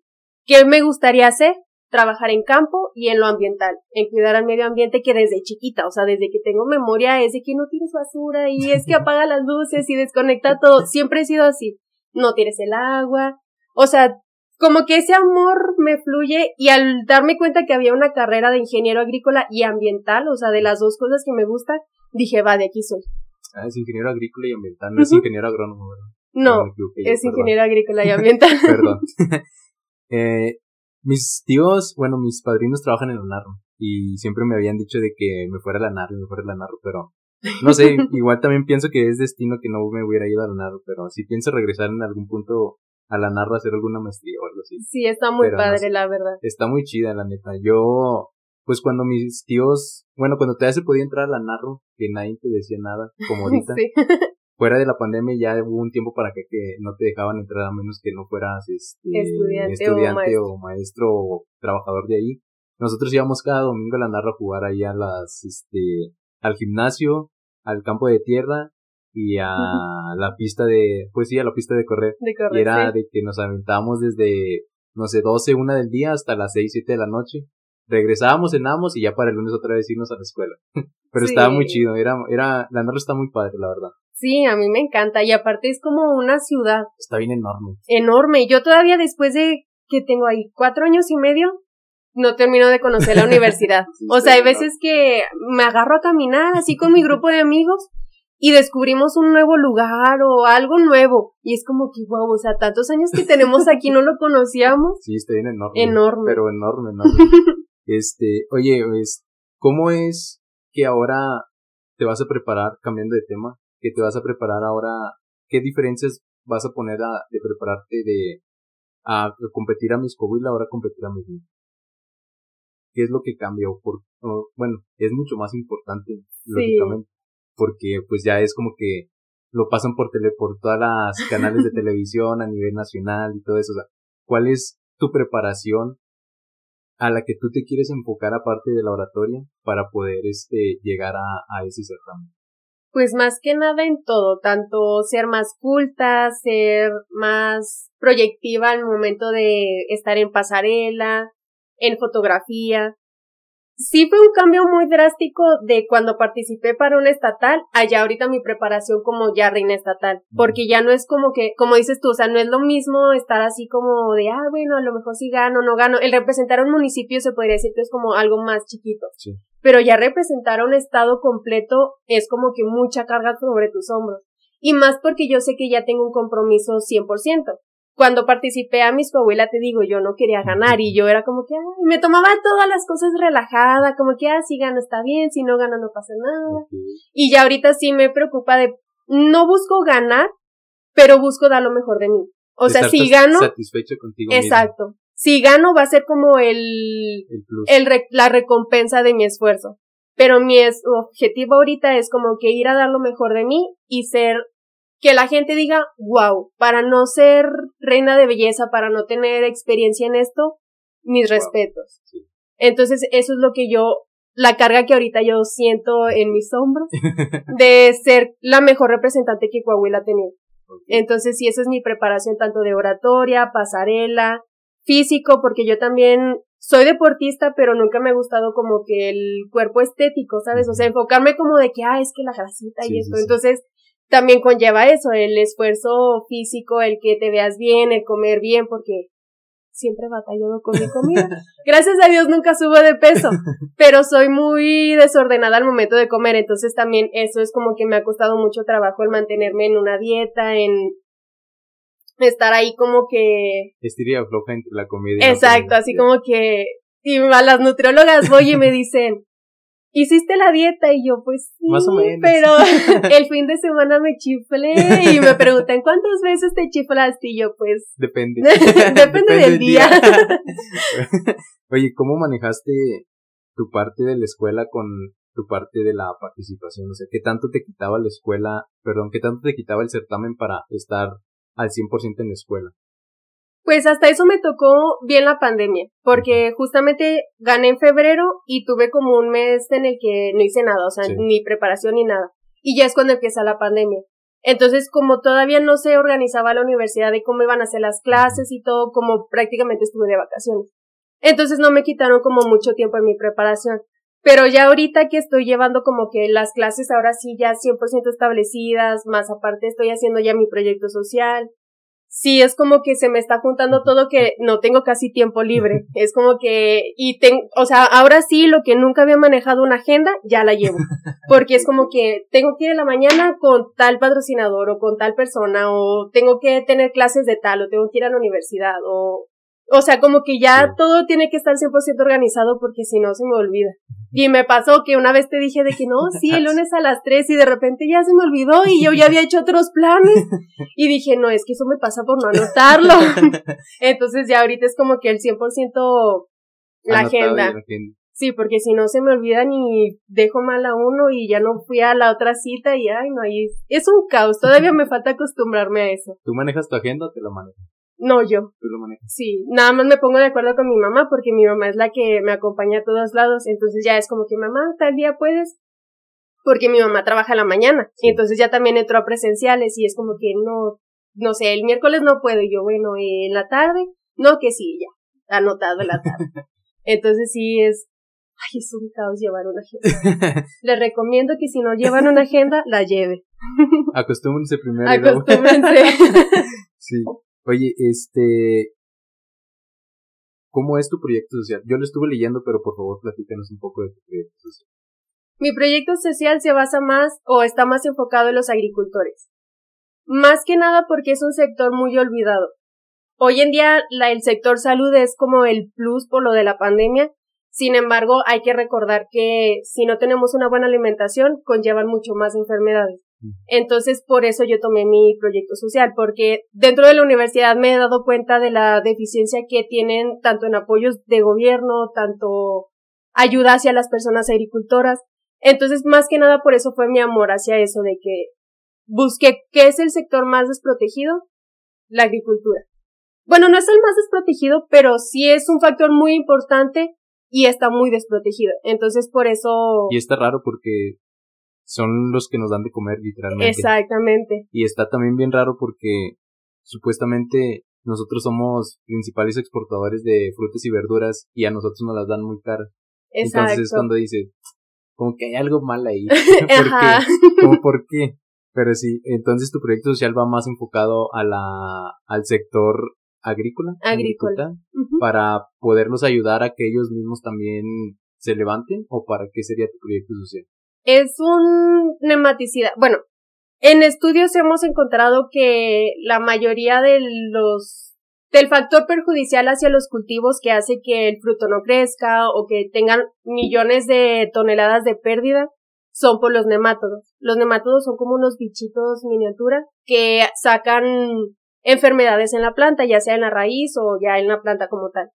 B: ¿qué me gustaría hacer? Trabajar en campo y en lo ambiental, en cuidar al medio ambiente que desde chiquita, o sea, desde que tengo memoria es de que no tires basura y es que apaga las luces y desconecta todo, siempre he sido así, no tires el agua, o sea, como que ese amor me fluye y al darme cuenta que había una carrera de ingeniero agrícola y ambiental, o sea, de las dos cosas que me gustan, dije, va, de aquí soy.
A: Ah, es ingeniero agrícola y ambiental, no es ingeniero agrónomo, ¿verdad?
B: No,
A: yo,
B: es
A: perdón.
B: ingeniero agrícola y ambiental.
A: Perdón. eh, mis tíos, bueno, mis padrinos trabajan en la Narro y siempre me habían dicho de que me fuera a la Narro, me fuera a la Narro, pero no sé, igual también pienso que es destino que no me hubiera ido a la Narro, pero sí pienso regresar en algún punto a la Narro a hacer alguna maestría o algo así.
B: Sí, está muy
A: Pero no
B: padre,
A: sé.
B: la verdad.
A: Está muy chida, la neta. Yo, pues cuando mis tíos, bueno, cuando todavía se podía entrar a la Narro, que nadie te decía nada, como ahorita,
B: Sí.
A: fuera de la pandemia ya hubo un tiempo para que, que no te dejaban entrar a menos que no fueras este,
B: Estudiante o
A: estudiante
B: maestro.
A: o maestro o trabajador de ahí. Nosotros íbamos cada domingo a la narra a jugar ahí a las, este, al gimnasio, al campo de tierra y a la pista de, pues sí, a la pista de correr.
B: De
A: Y
B: correr,
A: era
B: sí.
A: de que nos aventábamos desde, no sé, 12, una del día hasta las 6, 7 de la noche. Regresábamos, cenábamos y ya para el lunes otra vez irnos a la escuela. Pero
B: Sí.
A: estaba muy chido, era, era, la narra está muy padre, la verdad.
B: Sí, a mí me encanta. Y aparte es como una ciudad
A: Está bien enorme.
B: enorme. Yo todavía después de que tengo ahí cuatro años y medio, no termino de conocer la universidad.
A: Sí,
B: O sea, hay veces que me agarro a caminar así con mi grupo de amigos y descubrimos un nuevo lugar o algo nuevo. Y es como que, wow, o sea, tantos años que tenemos aquí no lo conocíamos.
A: Sí, está bien enorme.
B: Enorme.
A: Pero enorme, enorme. este, oye, es, ¿cómo es que ahora te vas a preparar, cambiando de tema, que te vas a preparar ahora, qué diferencias vas a poner a, de prepararte de, a competir a Miss Coahuila, ahora competir a Miss? ¿Qué es lo que cambia? O por, o, bueno, es mucho más importante, lógicamente, porque pues ya es como que lo pasan por tele, por todas las canales de televisión a nivel nacional y todo eso. O sea, ¿cuál es tu preparación a la que tú te quieres enfocar aparte de la oratoria para poder este llegar a, a ese certamen?
B: Pues más que nada en todo, tanto ser más culta, ser más proyectiva al momento de estar en pasarela, en fotografía. Sí fue un cambio muy drástico de cuando participé para una estatal allá ahorita mi preparación como ya reina estatal, porque ya no es como que, como dices tú, o sea, no es lo mismo estar así como de, ah, bueno, a lo mejor sí gano, no gano. El representar a un municipio se podría decir que es como algo más chiquito
A: Sí.
B: pero ya representar a un estado completo es como que mucha carga sobre tus hombros. Y más porque yo sé que ya tengo un compromiso 100%. Cuando participé a Miss Coahuila, te digo, yo no quería ganar y yo era como que, ay, me tomaba todas las cosas relajada, como que, ah, si gano está bien, si no gano no pasa nada. Y ya ahorita sí me preocupa de, no busco ganar, pero busco dar lo mejor de mí. O sea, si gano,
A: satisfecho contigo mismo,
B: exacto. Si gano va a ser como el,
A: el plus.
B: el re- la recompensa de mi esfuerzo. Pero mi es- objetivo ahorita es como que ir a dar lo mejor de mí y ser que la gente diga, wow, para no ser reina de belleza, para no tener experiencia en esto, mis
A: Wow.
B: respetos.
A: Sí.
B: Entonces, eso es lo que yo, la carga que ahorita yo siento en mis hombros de ser la mejor representante que Coahuila ha tenido. Entonces, sí, esa es mi preparación tanto de oratoria, pasarela, físico, porque yo también soy deportista, pero nunca me ha gustado como que el cuerpo estético, ¿sabes? O sea, enfocarme como de que, ah, es que la grasita
A: Sí,
B: y esto.
A: sí.
B: Entonces, también conlleva eso, el esfuerzo físico, el que te veas bien, el comer bien, porque siempre batallo con mi comida. Gracias a Dios nunca subo de peso, pero soy muy desordenada al momento de comer, entonces también eso es como que me ha costado mucho trabajo el mantenerme en una dieta, en estar ahí como que...
A: Estiría floja entre la comida.
B: Exacto, así como que... Y a las nutriólogas voy y me dicen, hiciste la dieta y yo pues sí,
A: Más o menos.
B: pero el fin de semana me chiflé y me preguntan cuántas veces te chiflaste y yo pues
A: Depende.
B: depende, del día.
A: Oye, ¿cómo manejaste tu parte de la escuela con tu parte de la participación? O sea, ¿qué tanto te quitaba la escuela, perdón, qué tanto te quitaba el certamen para estar al 100% en la escuela?
B: Pues hasta eso me tocó bien la pandemia, porque justamente gané en febrero y tuve como un mes en el que no hice nada, o sea,
A: Sí.
B: ni preparación ni nada. Y ya es cuando empieza la pandemia. Entonces, como todavía no se organizaba la universidad de cómo iban a ser las clases y todo, como prácticamente estuve de vacaciones. Entonces no me quitaron como mucho tiempo en mi preparación. Pero ya ahorita que estoy llevando como que las clases ahora sí ya 100% establecidas, más aparte estoy haciendo ya mi proyecto social. Sí, es como que se me está juntando todo que no tengo casi tiempo libre. Es como que, y ten, o sea, ahora sí lo que nunca había manejado una agenda, ya la llevo. Porque es como que tengo que ir en la mañana con tal patrocinador o con tal persona o tengo que tener clases de tal o tengo que ir a la universidad o, o sea, como que ya
A: Sí.
B: todo tiene que estar 100% organizado porque si no se me olvida. Y me pasó que una vez te dije de que no, sí, el lunes a las 3 y de repente ya se me olvidó y yo ya había hecho otros planes. Y dije, no, es que eso me pasa por no anotarlo. Entonces ya ahorita es como que el 100% la agenda.
A: la agenda.
B: Sí, porque si no se me olvidan y dejo mal a uno y ya no fui a la otra cita y ay, no, ahí es un caos. Todavía me falta acostumbrarme a eso.
A: ¿Tú manejas tu agenda o te lo manejas?
B: No, yo.
A: Tú lo manejas.
B: Sí, nada más me pongo de acuerdo con mi mamá porque mi mamá es la que me acompaña a todos lados. Entonces ya es como que mamá, tal día puedes. Porque mi mamá trabaja a la mañana. Y entonces ya también entró a presenciales y es como que no, no sé, el miércoles no puedo. Y yo, bueno, ¿y en la tarde, no, que sí, ya, anotado en la tarde. Entonces sí es, ay, es un caos llevar una agenda. Les recomiendo que si no llevan una agenda, la lleve.
A: Acostúmbrense primero
B: Acostúmbrense.
A: Sí. Oye, este. ¿Cómo es tu proyecto social? Yo lo estuve leyendo, pero por favor platícanos un poco de tu proyecto social.
B: Mi proyecto social se basa más o está más enfocado en los agricultores. Más que nada porque es un sector muy olvidado. Hoy en día el sector salud es como el plus por lo de la pandemia. Sin embargo, hay que recordar que si no tenemos una buena alimentación, conllevan mucho más enfermedades. Entonces, por eso yo tomé mi proyecto social, porque dentro de la universidad me he dado cuenta de la deficiencia que tienen tanto en apoyos de gobierno, tanto ayuda hacia las personas agricultoras. Entonces, más que nada por eso fue mi amor hacia eso de que busqué qué es el sector más desprotegido, la agricultura. Bueno, no es el más desprotegido, pero sí es un factor muy importante y está muy desprotegido. Entonces, por eso...
A: Y está raro porque son los que nos dan de comer literalmente.
B: Exactamente.
A: Y está también bien raro porque supuestamente nosotros somos principales exportadores de frutas y verduras y a nosotros nos las dan muy caras.
B: Exacto.
A: Entonces es cuando dice, como que hay algo mal ahí. ¿Por qué? ¿Cómo por qué? Pero sí, entonces tu proyecto social va más enfocado a la, al sector agrícola.
B: Agrícola.
A: Para poderlos ayudar a que ellos mismos también se levanten o para qué sería tu proyecto social.
B: Es un nematicida. Bueno, en estudios hemos encontrado que la mayoría de los del factor perjudicial hacia los cultivos que hace que el fruto no crezca o que tengan millones de toneladas de pérdida son por los nemátodos. Los nemátodos son como unos bichitos miniatura que sacan enfermedades en la planta, ya sea en la raíz o ya en la planta como tal.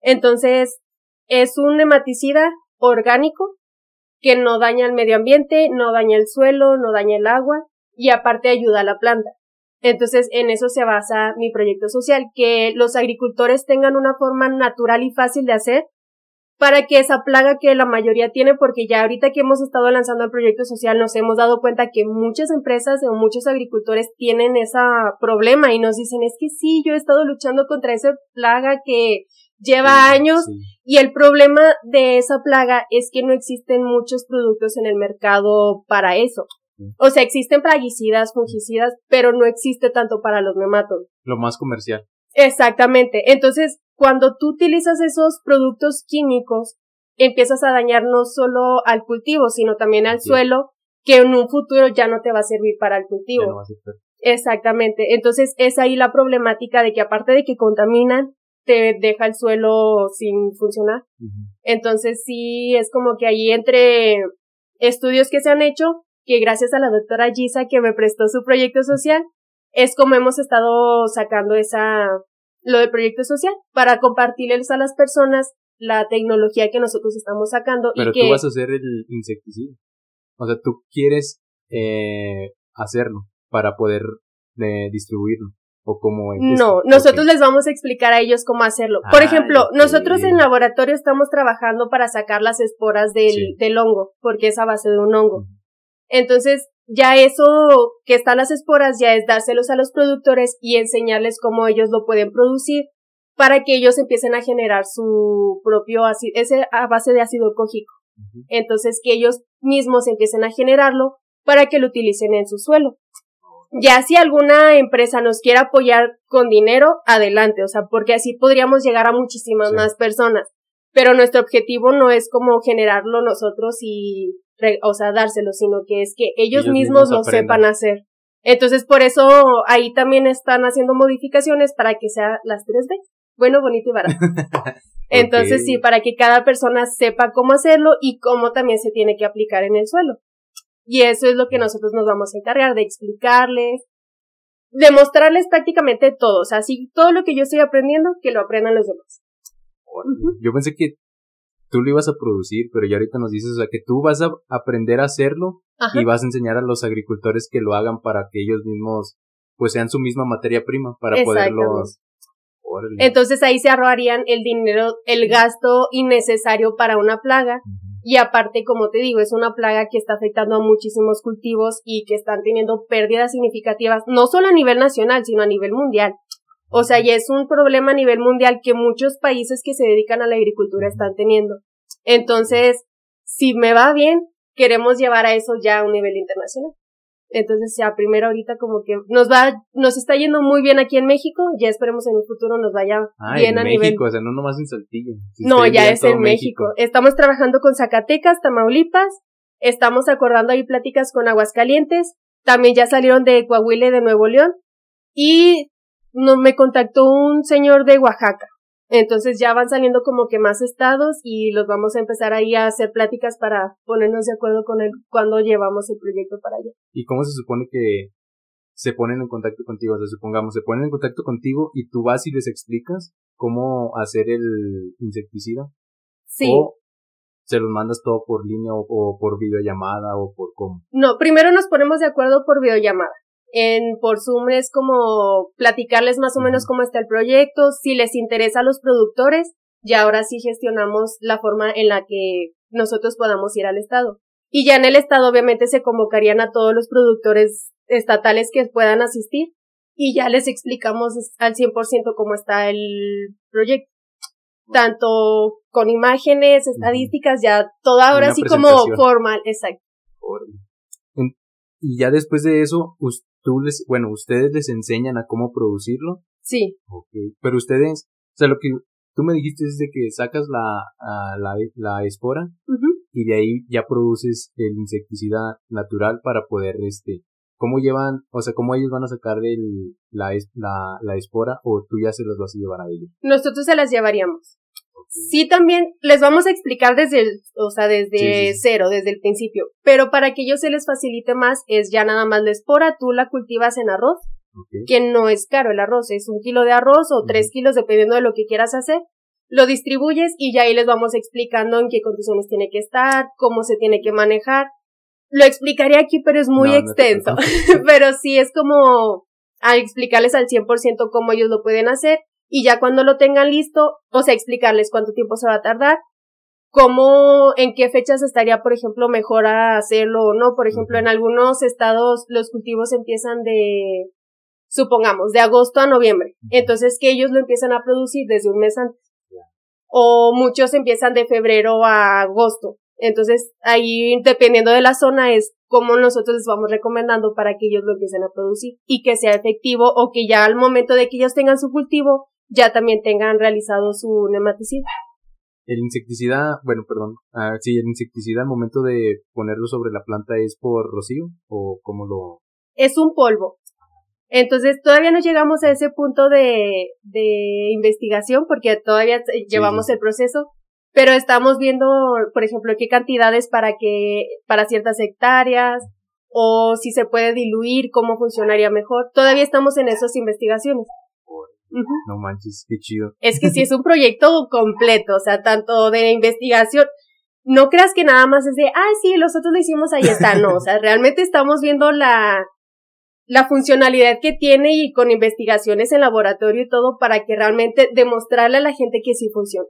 B: Entonces, es un nematicida orgánico que no daña el medio ambiente, no daña el suelo, no daña el agua y aparte ayuda a la planta. Entonces, en eso se basa mi proyecto social, que los agricultores tengan una forma natural y fácil de hacer para que esa plaga que la mayoría tiene, porque ya ahorita que hemos estado lanzando el proyecto social nos hemos dado cuenta que muchas empresas o muchos agricultores tienen ese problema y nos dicen, es que sí, yo he estado luchando contra esa plaga que lleva años
A: Sí.
B: y el problema de esa plaga es que no existen muchos productos en el mercado para eso. O sea, existen plaguicidas, fungicidas, pero no existe tanto para los nematodos.
A: Lo más comercial.
B: Exactamente. Entonces, cuando tú utilizas esos productos químicos, empiezas a dañar no solo al cultivo, sino también al suelo, que en un futuro ya no te va a servir para el cultivo. Exactamente. Entonces es ahí la problemática de que aparte de que contaminan, te deja el suelo sin funcionar. Entonces sí es como que ahí entre estudios que se han hecho, que gracias a la doctora Gisa que me prestó su proyecto social, es como hemos estado sacando esa, lo del proyecto social, para compartirles a las personas la tecnología que nosotros estamos sacando.
A: Pero
B: y que,
A: tú vas a hacer el insecticida. O sea, tú quieres eh, hacerlo para poder eh, distribuirlo. ¿O cómo es?
B: No, nosotros les vamos a explicar a ellos cómo hacerlo. Por ejemplo, nosotros en laboratorio estamos trabajando para sacar las esporas del, del hongo, porque es a base de un hongo. Entonces, ya eso que están las esporas ya es dárselos a los productores y enseñarles cómo ellos lo pueden producir para que ellos empiecen a generar su propio ácido, ese a base de ácido cógico. Entonces, que ellos mismos empiecen a generarlo para que lo utilicen en su suelo. Ya si alguna empresa nos quiere apoyar con dinero, adelante, o sea, porque así podríamos llegar a muchísimas más personas. Pero nuestro objetivo no es como generarlo nosotros y, o sea, dárselo, sino que es que ellos, mismos, lo sepan hacer. Entonces, por eso ahí también están haciendo modificaciones para que sea las 3D. Bueno, bonito y barato. Entonces, sí, para que cada persona sepa cómo hacerlo y cómo también se tiene que aplicar en el suelo. Y eso es lo que nosotros nos vamos a encargar de explicarles, demostrarles prácticamente todo. O sea, así todo lo que yo estoy aprendiendo, que lo aprendan los demás.
A: Yo pensé que tú lo ibas a producir, pero ya ahorita nos dices, o sea, que tú vas a aprender a hacerlo y vas a enseñar a los agricultores que lo hagan para que ellos mismos, pues sean su misma materia prima para poderlos
B: entonces ahí se ahorrarían el dinero, el gasto innecesario para una plaga. Y aparte, como te digo, es una plaga que está afectando a muchísimos cultivos y que están teniendo pérdidas significativas, no solo a nivel nacional, sino a nivel mundial. O sea, ya es un problema a nivel mundial que muchos países que se dedican a la agricultura están teniendo. Entonces, si me va bien, queremos llevar a eso ya a un nivel internacional. Entonces, ya primero ahorita como que nos va, nos está yendo muy bien aquí en México, ya esperemos en un futuro nos vaya
A: ah,
B: bien
A: en
B: a
A: México,
B: nivel.
A: o sea, no nomás en Saltillo.
B: no, ya es en México. Estamos trabajando con Zacatecas, Tamaulipas, estamos acordando ahí pláticas con Aguascalientes, también ya salieron de Coahuila de Nuevo León, y no, me contactó un señor de Oaxaca. Entonces ya van saliendo como que más estados y los vamos a empezar ahí a hacer pláticas para ponernos de acuerdo con él cuando llevamos el proyecto para allá.
A: ¿Y cómo se supone que se ponen en contacto contigo? O sea, supongamos, se ponen en contacto contigo y tú vas y les explicas cómo hacer el insecticida.
B: Sí.
A: O se los mandas todo por línea o, o por videollamada o por cómo.
B: No, primero nos ponemos de acuerdo por videollamada en por Zoom es como platicarles más o menos cómo está el proyecto, si les interesa a los productores, y ahora sí gestionamos la forma en la que nosotros podamos ir al Estado. Y ya en el Estado obviamente se convocarían a todos los productores estatales que puedan asistir y ya les explicamos al 100% cómo está el proyecto. Tanto con imágenes, estadísticas, ya todo ahora sí como formal, exacto.
A: Y ya después de eso, tú les, bueno, ustedes les enseñan a cómo producirlo.
B: Sí.
A: Okay. Pero ustedes, o sea, lo que tú me dijiste es de que sacas la, la, la espora y de ahí ya produces el insecticida natural para poder, este, ¿cómo llevan, o sea, cómo ellos van a sacar el, la, la, la espora o tú ya se las vas a llevar a ellos?
B: Nosotros se las llevaríamos. Sí, también les vamos a explicar desde el, o sea, desde cero, desde el principio. Pero para que ellos se les facilite más, es ya nada más la espora, tú la cultivas en arroz, que no es caro el arroz, es un kilo de arroz o tres kilos dependiendo de lo que quieras hacer. Lo distribuyes y ya ahí les vamos explicando en qué condiciones tiene que estar, cómo se tiene que manejar. Lo explicaré aquí, pero es muy extenso. pero sí es como a explicarles al 100% cómo ellos lo pueden hacer y ya cuando lo tengan listo, o sea, explicarles cuánto tiempo se va a tardar, cómo, en qué fechas estaría, por ejemplo, mejor hacerlo o no. Por ejemplo, en algunos estados los cultivos empiezan de, supongamos, de agosto a noviembre. Entonces, que ellos lo empiezan a producir desde un mes antes. O muchos empiezan de febrero a agosto. Entonces, ahí, dependiendo de la zona, es como nosotros les vamos recomendando para que ellos lo empiecen a producir y que sea efectivo o que ya al momento de que ellos tengan su cultivo ya también tengan realizado su nematicida.
A: El insecticida, bueno, perdón, ah, sí, el insecticida al momento de ponerlo sobre la planta es por rocío o cómo lo...
B: Es un polvo. Entonces todavía no llegamos a ese punto de, de investigación porque todavía llevamos el proceso, pero estamos viendo, por ejemplo, qué cantidades para que, para ciertas hectáreas, o si se puede diluir, cómo funcionaría mejor. Todavía estamos en esas investigaciones.
A: No manches, qué chido.
B: Es que sí es un proyecto completo, o sea, tanto de investigación. No creas que nada más es de, ah, sí, nosotros lo hicimos, ahí está. No, o sea, realmente estamos viendo la, la funcionalidad que tiene y con investigaciones en laboratorio y todo para que realmente demostrarle a la gente que sí funciona.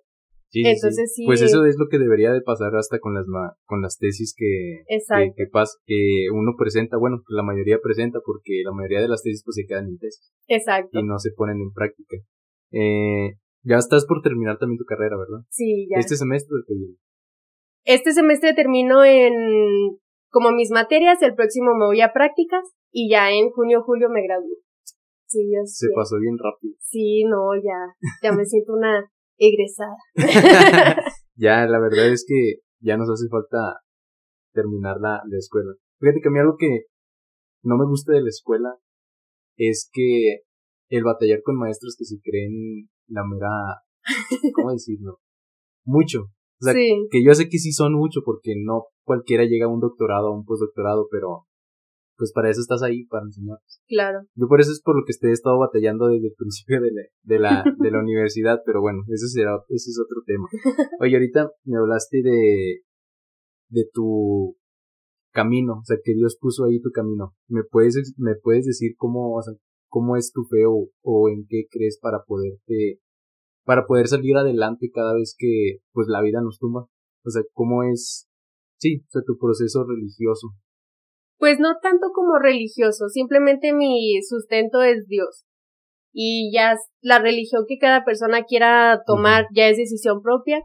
A: Entonces sí. Pues eso es lo que debería de pasar hasta con las con las tesis que que, que, que uno presenta, bueno, que la mayoría presenta porque la mayoría de las tesis pues se quedan en tesis.
B: Exacto.
A: Y no se ponen en práctica. Eh, ya estás por terminar también tu carrera, ¿verdad?
B: Sí, ya.
A: Este semestre que viene.
B: Este semestre termino en como mis materias, el próximo me voy a prácticas y ya en junio julio me gradúo. Sí, ya
A: Se pasó bien rápido.
B: Sí, no, ya ya me siento una egresada.
A: ya, la verdad es que ya nos hace falta terminar la, la escuela. Fíjate que a mí algo que no me gusta de la escuela es que el batallar con maestros que se creen la mera, ¿cómo decirlo? Mucho. O sea, que yo sé que sí son mucho porque no cualquiera llega a un doctorado o un postdoctorado, pero pues para eso estás ahí, para enseñar.
B: Claro.
A: Yo por eso es por lo que he estado batallando desde el principio de la, de la, de la universidad, pero bueno, ese será, ese es otro tema. Oye, ahorita me hablaste de, de tu camino, o sea, que Dios puso ahí tu camino. ¿Me puedes, me puedes decir cómo, o sea, cómo es tu fe o, o en qué crees para poderte, para poder salir adelante cada vez que, pues, la vida nos tumba? O sea, cómo es, sí, o sea, tu proceso religioso.
B: Pues no tanto como religioso, simplemente mi sustento es Dios. Y ya la religión que cada persona quiera tomar ya es decisión propia.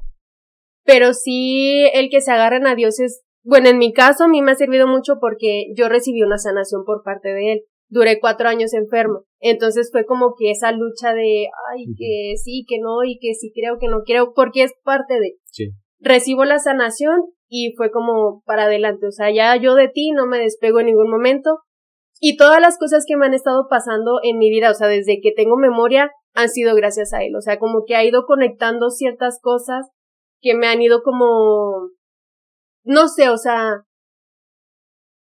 B: Pero sí el que se agarren a Dios es, bueno, en mi caso a mí me ha servido mucho porque yo recibí una sanación por parte de él. Duré cuatro años enfermo. Entonces fue como que esa lucha de, ay, que sí, que no, y que sí creo, que no creo, porque es parte de.
A: Sí.
B: Recibo la sanación y fue como para adelante, o sea, ya yo de ti no me despego en ningún momento. Y todas las cosas que me han estado pasando en mi vida, o sea, desde que tengo memoria, han sido gracias a él, o sea, como que ha ido conectando ciertas cosas que me han ido como, no sé, o sea,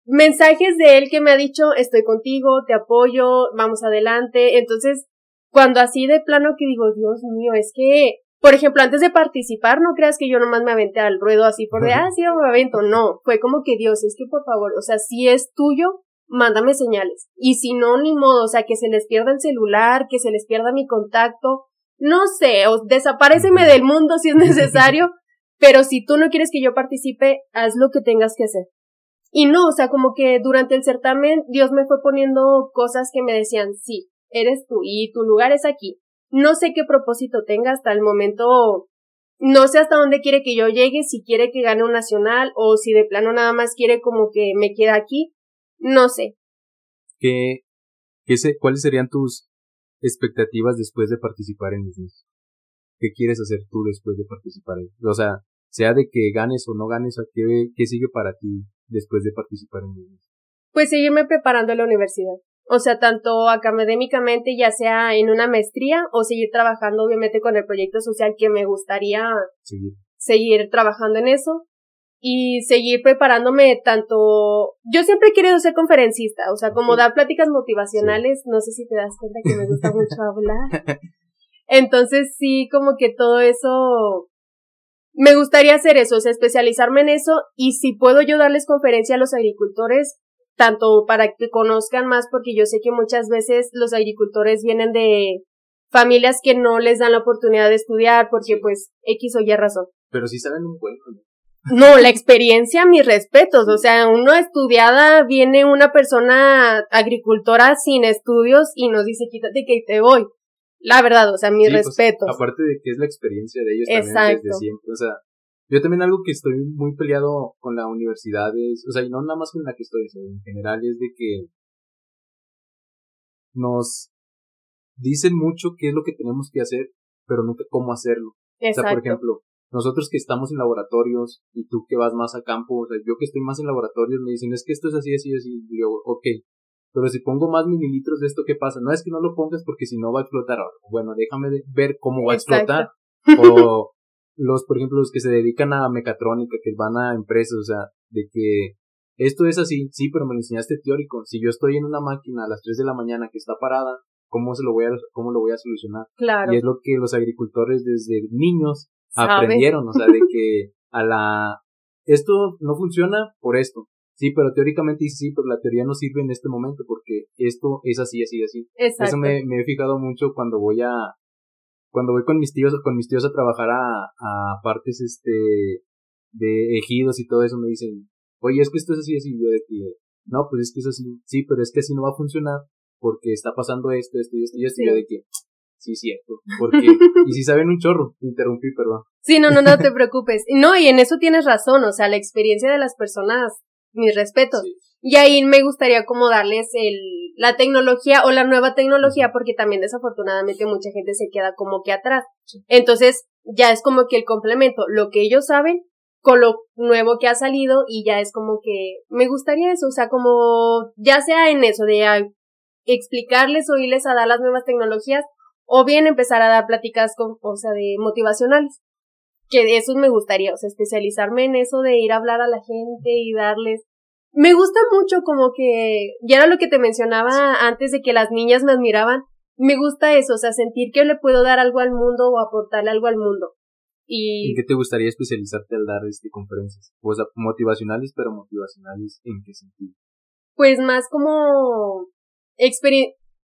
B: mensajes de él que me ha dicho, estoy contigo, te apoyo, vamos adelante, entonces, cuando así de plano que digo, Dios mío, es que por ejemplo, antes de participar, no creas que yo nomás me aventé al ruedo así por de, ah, sí, me avento. No, fue como que Dios, es que por favor, o sea, si es tuyo, mándame señales. Y si no, ni modo, o sea, que se les pierda el celular, que se les pierda mi contacto, no sé, o desapareceme del mundo si es necesario, pero si tú no quieres que yo participe, haz lo que tengas que hacer. Y no, o sea, como que durante el certamen Dios me fue poniendo cosas que me decían, sí, eres tú y tu lugar es aquí. No sé qué propósito tenga hasta el momento. No sé hasta dónde quiere que yo llegue, si quiere que gane un nacional o si de plano nada más quiere como que me quede aquí. No sé.
A: ¿Qué, qué sé, ¿Cuáles serían tus expectativas después de participar en Disney? ¿Qué quieres hacer tú después de participar en O sea, sea de que ganes o no ganes, ¿qué, qué sigue para ti después de participar en Disney?
B: Pues seguirme preparando en la universidad. O sea, tanto académicamente, ya sea en una maestría o seguir trabajando obviamente con el proyecto social que me gustaría seguir. trabajando en eso y seguir preparándome tanto yo siempre he querido ser conferencista, o sea, como dar pláticas motivacionales, no sé si te das cuenta que me gusta mucho hablar. Entonces sí, como que todo eso me gustaría hacer eso, o sea, especializarme en eso y si puedo yo darles conferencia a los agricultores, tanto para que conozcan más, porque yo sé que muchas veces los agricultores vienen de familias que no les dan la oportunidad de estudiar porque pues X o Y razón.
A: Pero sí saben un buen
B: no, la experiencia, mis respetos. O sea, uno estudiada, viene una persona agricultora sin estudios y nos dice, quítate que te voy. La verdad, o sea, mis pues, respetos.
A: aparte de que es la experiencia de ellos también desde siempre. O sea, yo también algo que estoy muy peleado con la universidad es, o sea, y no nada más con la que estoy, en general es de que nos dicen mucho qué es lo que tenemos que hacer, pero nunca cómo hacerlo. O sea, por ejemplo, nosotros que estamos en laboratorios y tú que vas más a campo, o sea, yo que estoy más en laboratorios me dicen, es que esto es así, así, así. Y yo, ok, pero si pongo más mililitros de esto, ¿qué pasa? No es que no lo pongas porque si no va a explotar. Bueno, déjame ver cómo va a explotar. O los, por ejemplo, los que se dedican a mecatrónica, que van a empresas, o sea, de que esto es así, sí, pero me lo enseñaste teórico. Si yo estoy en una máquina a las 3 de la mañana que está parada, ¿cómo se lo voy a, cómo lo voy a solucionar?
B: Claro.
A: Y es lo que los agricultores desde niños aprendieron, o sea, de que a la, esto no funciona por esto. Sí, pero teóricamente sí, pero la teoría no sirve en este momento porque esto es así, así, así.
B: Exacto.
A: Eso me, me he fijado mucho cuando voy a, cuando voy con mis tíos, con mis tíos a trabajar a, a partes, este, de ejidos y todo eso, me dicen, oye, es que esto es así, así, yo de que, no, pues es que es así, sí, pero es que así no va a funcionar porque está pasando esto, esto y esto y esto, y yo de que, Sí, cierto. Porque, y si saben un chorro, interrumpí, perdón.
B: Sí, no, no, no te preocupes. No, y en eso tienes razón, o sea, la experiencia de las personas, mis respetos. Y ahí me gustaría como darles el, la tecnología o la nueva tecnología, porque también desafortunadamente mucha gente se queda como que atrás. Entonces, ya es como que el complemento, lo que ellos saben con lo nuevo que ha salido y ya es como que me gustaría eso, o sea, como ya sea en eso de explicarles o irles a dar las nuevas tecnologías o bien empezar a dar pláticas con, o sea, de motivacionales. Que de eso me gustaría, o sea, especializarme en eso de ir a hablar a la gente y darles. Me gusta mucho como que, ya era lo que te mencionaba antes de que las niñas me admiraban, me gusta eso, o sea, sentir que le puedo dar algo al mundo o aportarle algo al mundo. Y...
A: ¿En qué te gustaría especializarte al dar este conferencias? O sea, motivacionales, pero motivacionales ¿en qué sentido?
B: Pues más como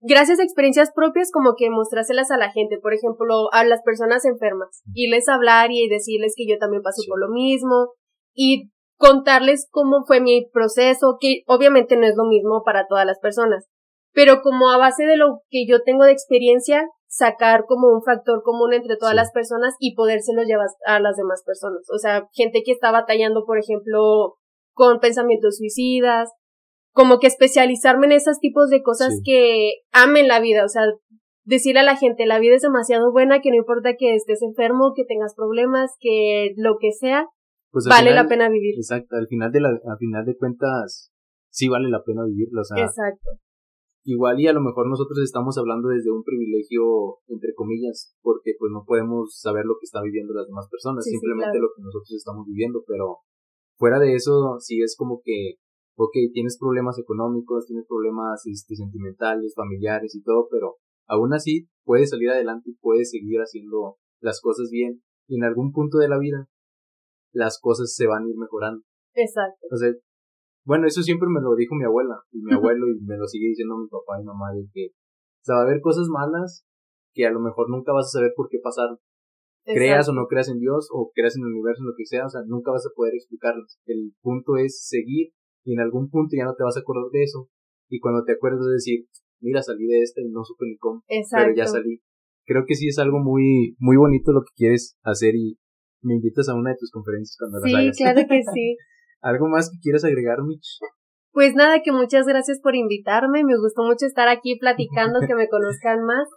B: gracias a experiencias propias como que mostrárselas a la gente, por ejemplo, a las personas enfermas, irles a hablar y decirles que yo también paso por lo mismo y contarles cómo fue mi proceso, que obviamente no es lo mismo para todas las personas, pero como a base de lo que yo tengo de experiencia, sacar como un factor común entre todas las personas y podérselo llevar a las demás personas. O sea, gente que está batallando, por ejemplo, con pensamientos suicidas, como que especializarme en esos tipos de cosas que amen la vida, o sea, decirle a la gente, la vida es demasiado buena, que no importa que estés enfermo, que tengas problemas, que lo que sea, pues vale la pena vivir.
A: Exacto, al final de la, al final de cuentas, sí vale la pena vivirlo, o sea.
B: Exacto.
A: Igual y a lo mejor nosotros estamos hablando desde un privilegio, entre comillas, porque pues no podemos saber lo que están viviendo las demás personas, simplemente lo que nosotros estamos viviendo, pero fuera de eso, sí es como que ok, tienes problemas económicos, tienes problemas este, sentimentales, familiares y todo, pero aún así puedes salir adelante y puedes seguir haciendo las cosas bien y en algún punto de la vida las cosas se van a ir mejorando.
B: Exacto.
A: O sea, bueno, eso siempre me lo dijo mi abuela y mi abuelo y me lo sigue diciendo mi papá y mamá de que o sea, va a haber cosas malas que a lo mejor nunca vas a saber por qué pasaron. Creas o no creas en Dios o creas en el universo, en lo que sea, o sea, nunca vas a poder explicarlas. El punto es seguir y en algún punto ya no te vas a acordar de eso. Y cuando te acuerdas de decir, mira, salí de esta y no supe ni cómo, pero ya salí. Creo que sí es algo muy, muy bonito lo que quieres hacer y me invitas a una de tus conferencias cuando
B: las
A: hagas.
B: Sí, claro que sí.
A: ¿Algo más que quieras agregar, Mitch?
B: Pues nada, que muchas gracias por invitarme. Me gustó mucho estar aquí platicando, que me conozcan más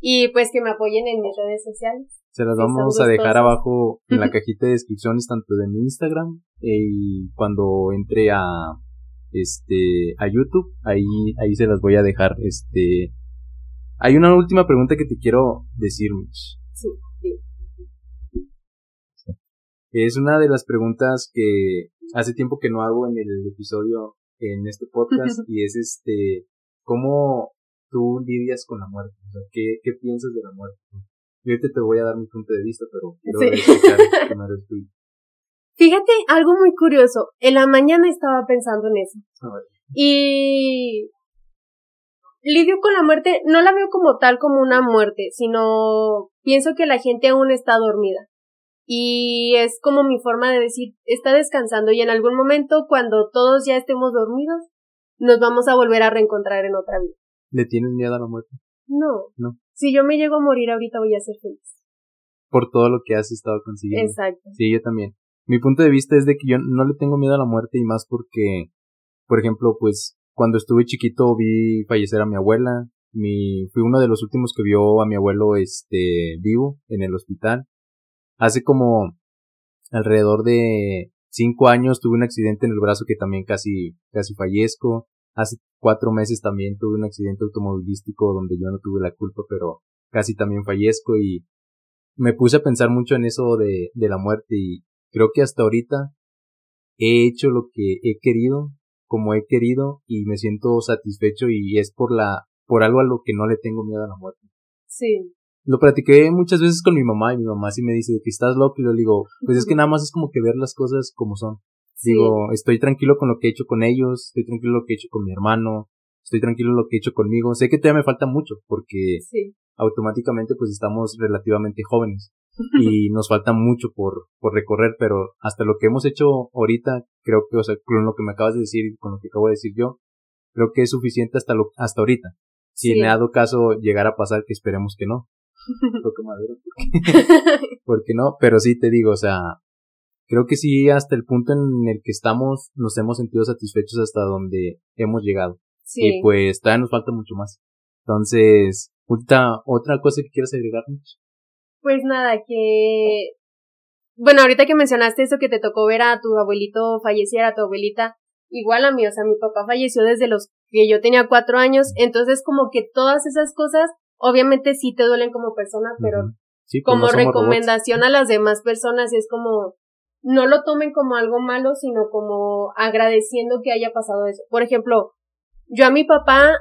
B: y pues que me apoyen en mis redes sociales.
A: Se las vamos a dejar abajo en la cajita de descripciones tanto de mi Instagram eh, y cuando entre a este a YouTube, ahí ahí se las voy a dejar este hay una última pregunta que te quiero decir, Mitch.
B: Sí, sí.
A: Es una de las preguntas que hace tiempo que no hago en el episodio en este podcast y es este ¿cómo tú lidias con la muerte? O sea, ¿qué, qué piensas de la muerte? Yo ahorita te voy a dar mi punto de vista, pero quiero sí. primero el tuyo.
B: Fíjate, algo muy curioso. En la mañana estaba pensando en eso. Y lidio con la muerte, no la veo como tal como una muerte, sino pienso que la gente aún está dormida. Y es como mi forma de decir, está descansando y en algún momento, cuando todos ya estemos dormidos, nos vamos a volver a reencontrar en otra vida.
A: ¿Le tienes miedo a la muerte?
B: No.
A: No.
B: Si yo me llego a morir ahorita voy a ser feliz.
A: Por todo lo que has estado consiguiendo.
B: Exacto.
A: Sí, yo también. Mi punto de vista es de que yo no le tengo miedo a la muerte y más porque, por ejemplo, pues cuando estuve chiquito vi fallecer a mi abuela, mi, fui uno de los últimos que vio a mi abuelo, este, vivo en el hospital. Hace como alrededor de cinco años tuve un accidente en el brazo que también casi, casi fallezco. Hace cuatro meses también tuve un accidente automovilístico donde yo no tuve la culpa, pero casi también fallezco y me puse a pensar mucho en eso de, de la muerte y creo que hasta ahorita he hecho lo que he querido, como he querido y me siento satisfecho y es por la, por algo a lo que no le tengo miedo a la muerte.
B: Sí.
A: Lo platiqué muchas veces con mi mamá y mi mamá sí me dice que estás loco y yo le digo, pues es que nada más es como que ver las cosas como son. Digo, estoy tranquilo con lo que he hecho con ellos, estoy tranquilo con lo que he hecho con mi hermano, estoy tranquilo con lo que he hecho conmigo. Sé que todavía me falta mucho porque automáticamente pues estamos relativamente jóvenes y nos falta mucho por, por recorrer, pero hasta lo que hemos hecho ahorita, creo que, o sea, con lo que me acabas de decir y con lo que acabo de decir yo, creo que es suficiente hasta lo, hasta ahorita. Si me ha dado caso llegar a pasar, que esperemos que no. Toque madera, porque no, pero sí te digo, o sea, creo que sí hasta el punto en el que estamos nos hemos sentido satisfechos hasta donde hemos llegado. Y pues todavía nos falta mucho más. Entonces, otra, otra cosa que quieras agregarnos.
B: Pues nada, que bueno, ahorita que mencionaste eso que te tocó ver a tu abuelito fallecer, a tu abuelita, igual a mí, o sea, mi papá falleció desde los que yo tenía cuatro años, entonces como que todas esas cosas, obviamente sí te duelen como persona, pero como recomendación a las demás personas es como, no lo tomen como algo malo, sino como agradeciendo que haya pasado eso. Por ejemplo, yo a mi papá,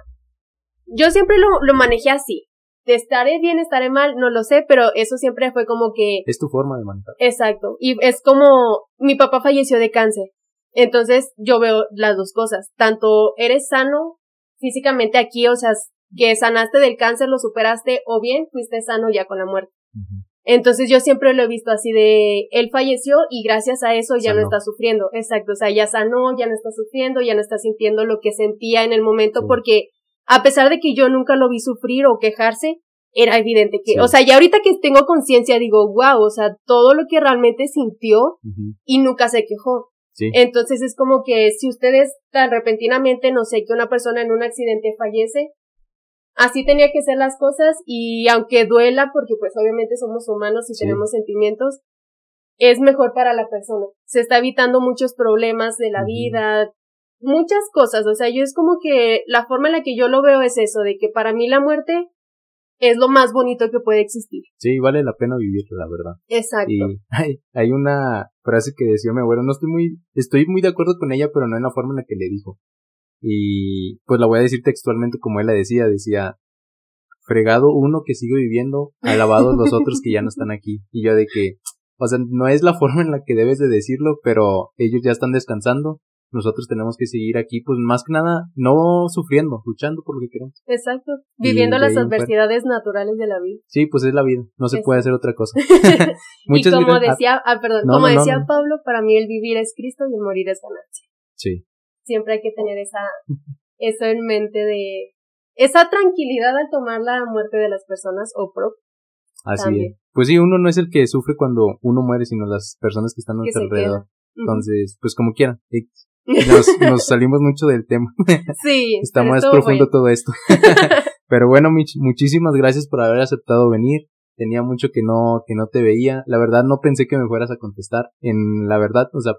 B: yo siempre lo, lo manejé así. De estaré bien, estaré mal, no lo sé, pero eso siempre fue como que...
A: Es tu forma de manejar.
B: Exacto. Y es como, mi papá falleció de cáncer. Entonces yo veo las dos cosas. Tanto eres sano físicamente aquí, o sea, que sanaste del cáncer, lo superaste, o bien fuiste sano ya con la muerte. Entonces yo siempre lo he visto así de, él falleció y gracias a eso ya no está sufriendo. Exacto, o sea, ya sanó, ya no está sufriendo, ya no está sintiendo lo que sentía en el momento porque a pesar de que yo nunca lo vi sufrir o quejarse, era evidente que, o sea, ya ahorita que tengo conciencia digo, wow, o sea, todo lo que realmente sintió y nunca se quejó. Entonces es como que si ustedes tan repentinamente, no sé, que una persona en un accidente fallece, así tenía que ser las cosas y aunque duela, porque pues obviamente somos humanos y tenemos sentimientos, es mejor para la persona. Se está evitando muchos problemas de la vida, muchas cosas, o sea, yo es como que la forma en la que yo lo veo es eso, de que para mí la muerte es lo más bonito que puede existir.
A: Sí, vale la pena vivirlo, la verdad.
B: Exacto.
A: Y hay, hay una frase que decía mi abuelo, no estoy muy, estoy muy de acuerdo con ella, pero no en la forma en la que le dijo. Y pues la voy a decir textualmente como él la decía, decía, fregado uno que sigue viviendo, alabados los otros que ya no están aquí. Y yo de que, o sea, no es la forma en la que debes de decirlo, pero ellos ya están descansando. Nosotros tenemos que seguir aquí, pues más que nada, no sufriendo, luchando por lo que queremos.
B: Exacto. Viviendo las adversidades naturales de la vida.
A: Sí, pues es la vida. No se puede hacer otra cosa.
B: y como decía, ah, perdón, como decía Pablo, para mí el vivir es Cristo y el morir es ganancia.
A: Sí
B: siempre hay que tener esa, eso en mente de, esa tranquilidad al tomar la muerte de las personas o pro.
A: Así es. Pues sí, uno no es el que sufre cuando uno muere, sino las personas que están a nuestro alrededor. Entonces, pues como quieran. Nos, nos salimos mucho del tema.
B: Sí.
A: Está más profundo todo esto. pero bueno, Mitch, muchísimas gracias por haber aceptado venir. Tenía mucho que no, que no te veía. La verdad no pensé que me fueras a contestar. En la verdad, o sea,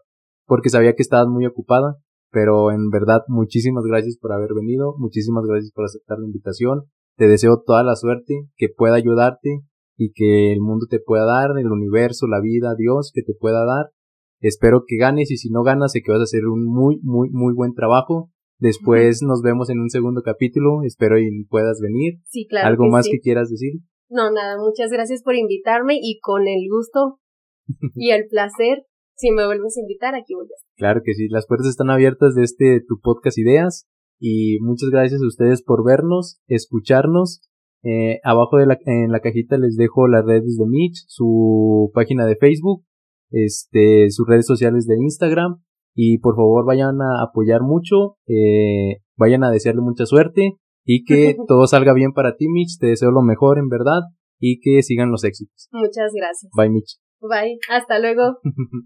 A: porque sabía que estabas muy ocupada. Pero en verdad, muchísimas gracias por haber venido, muchísimas gracias por aceptar la invitación. Te deseo toda la suerte, que pueda ayudarte y que el mundo te pueda dar, el universo, la vida, Dios, que te pueda dar. Espero que ganes y si no ganas, sé que vas a hacer un muy, muy, muy buen trabajo. Después nos vemos en un segundo capítulo. Espero y puedas venir.
B: Sí, claro.
A: ¿Algo más que quieras decir?
B: No, nada. Muchas gracias por invitarme y con el gusto y el placer si me vuelves a invitar, aquí voy a estar.
A: Claro que sí, las puertas están abiertas de este tu podcast Ideas y muchas gracias a ustedes por vernos, escucharnos. Eh, abajo de la, en la cajita les dejo las redes de Mitch, su página de Facebook, este, sus redes sociales de Instagram y por favor vayan a apoyar mucho, eh, vayan a desearle mucha suerte y que todo salga bien para ti Mitch, te deseo lo mejor en verdad y que sigan los éxitos.
B: Muchas gracias.
A: Bye Mitch.
B: Bye, hasta luego.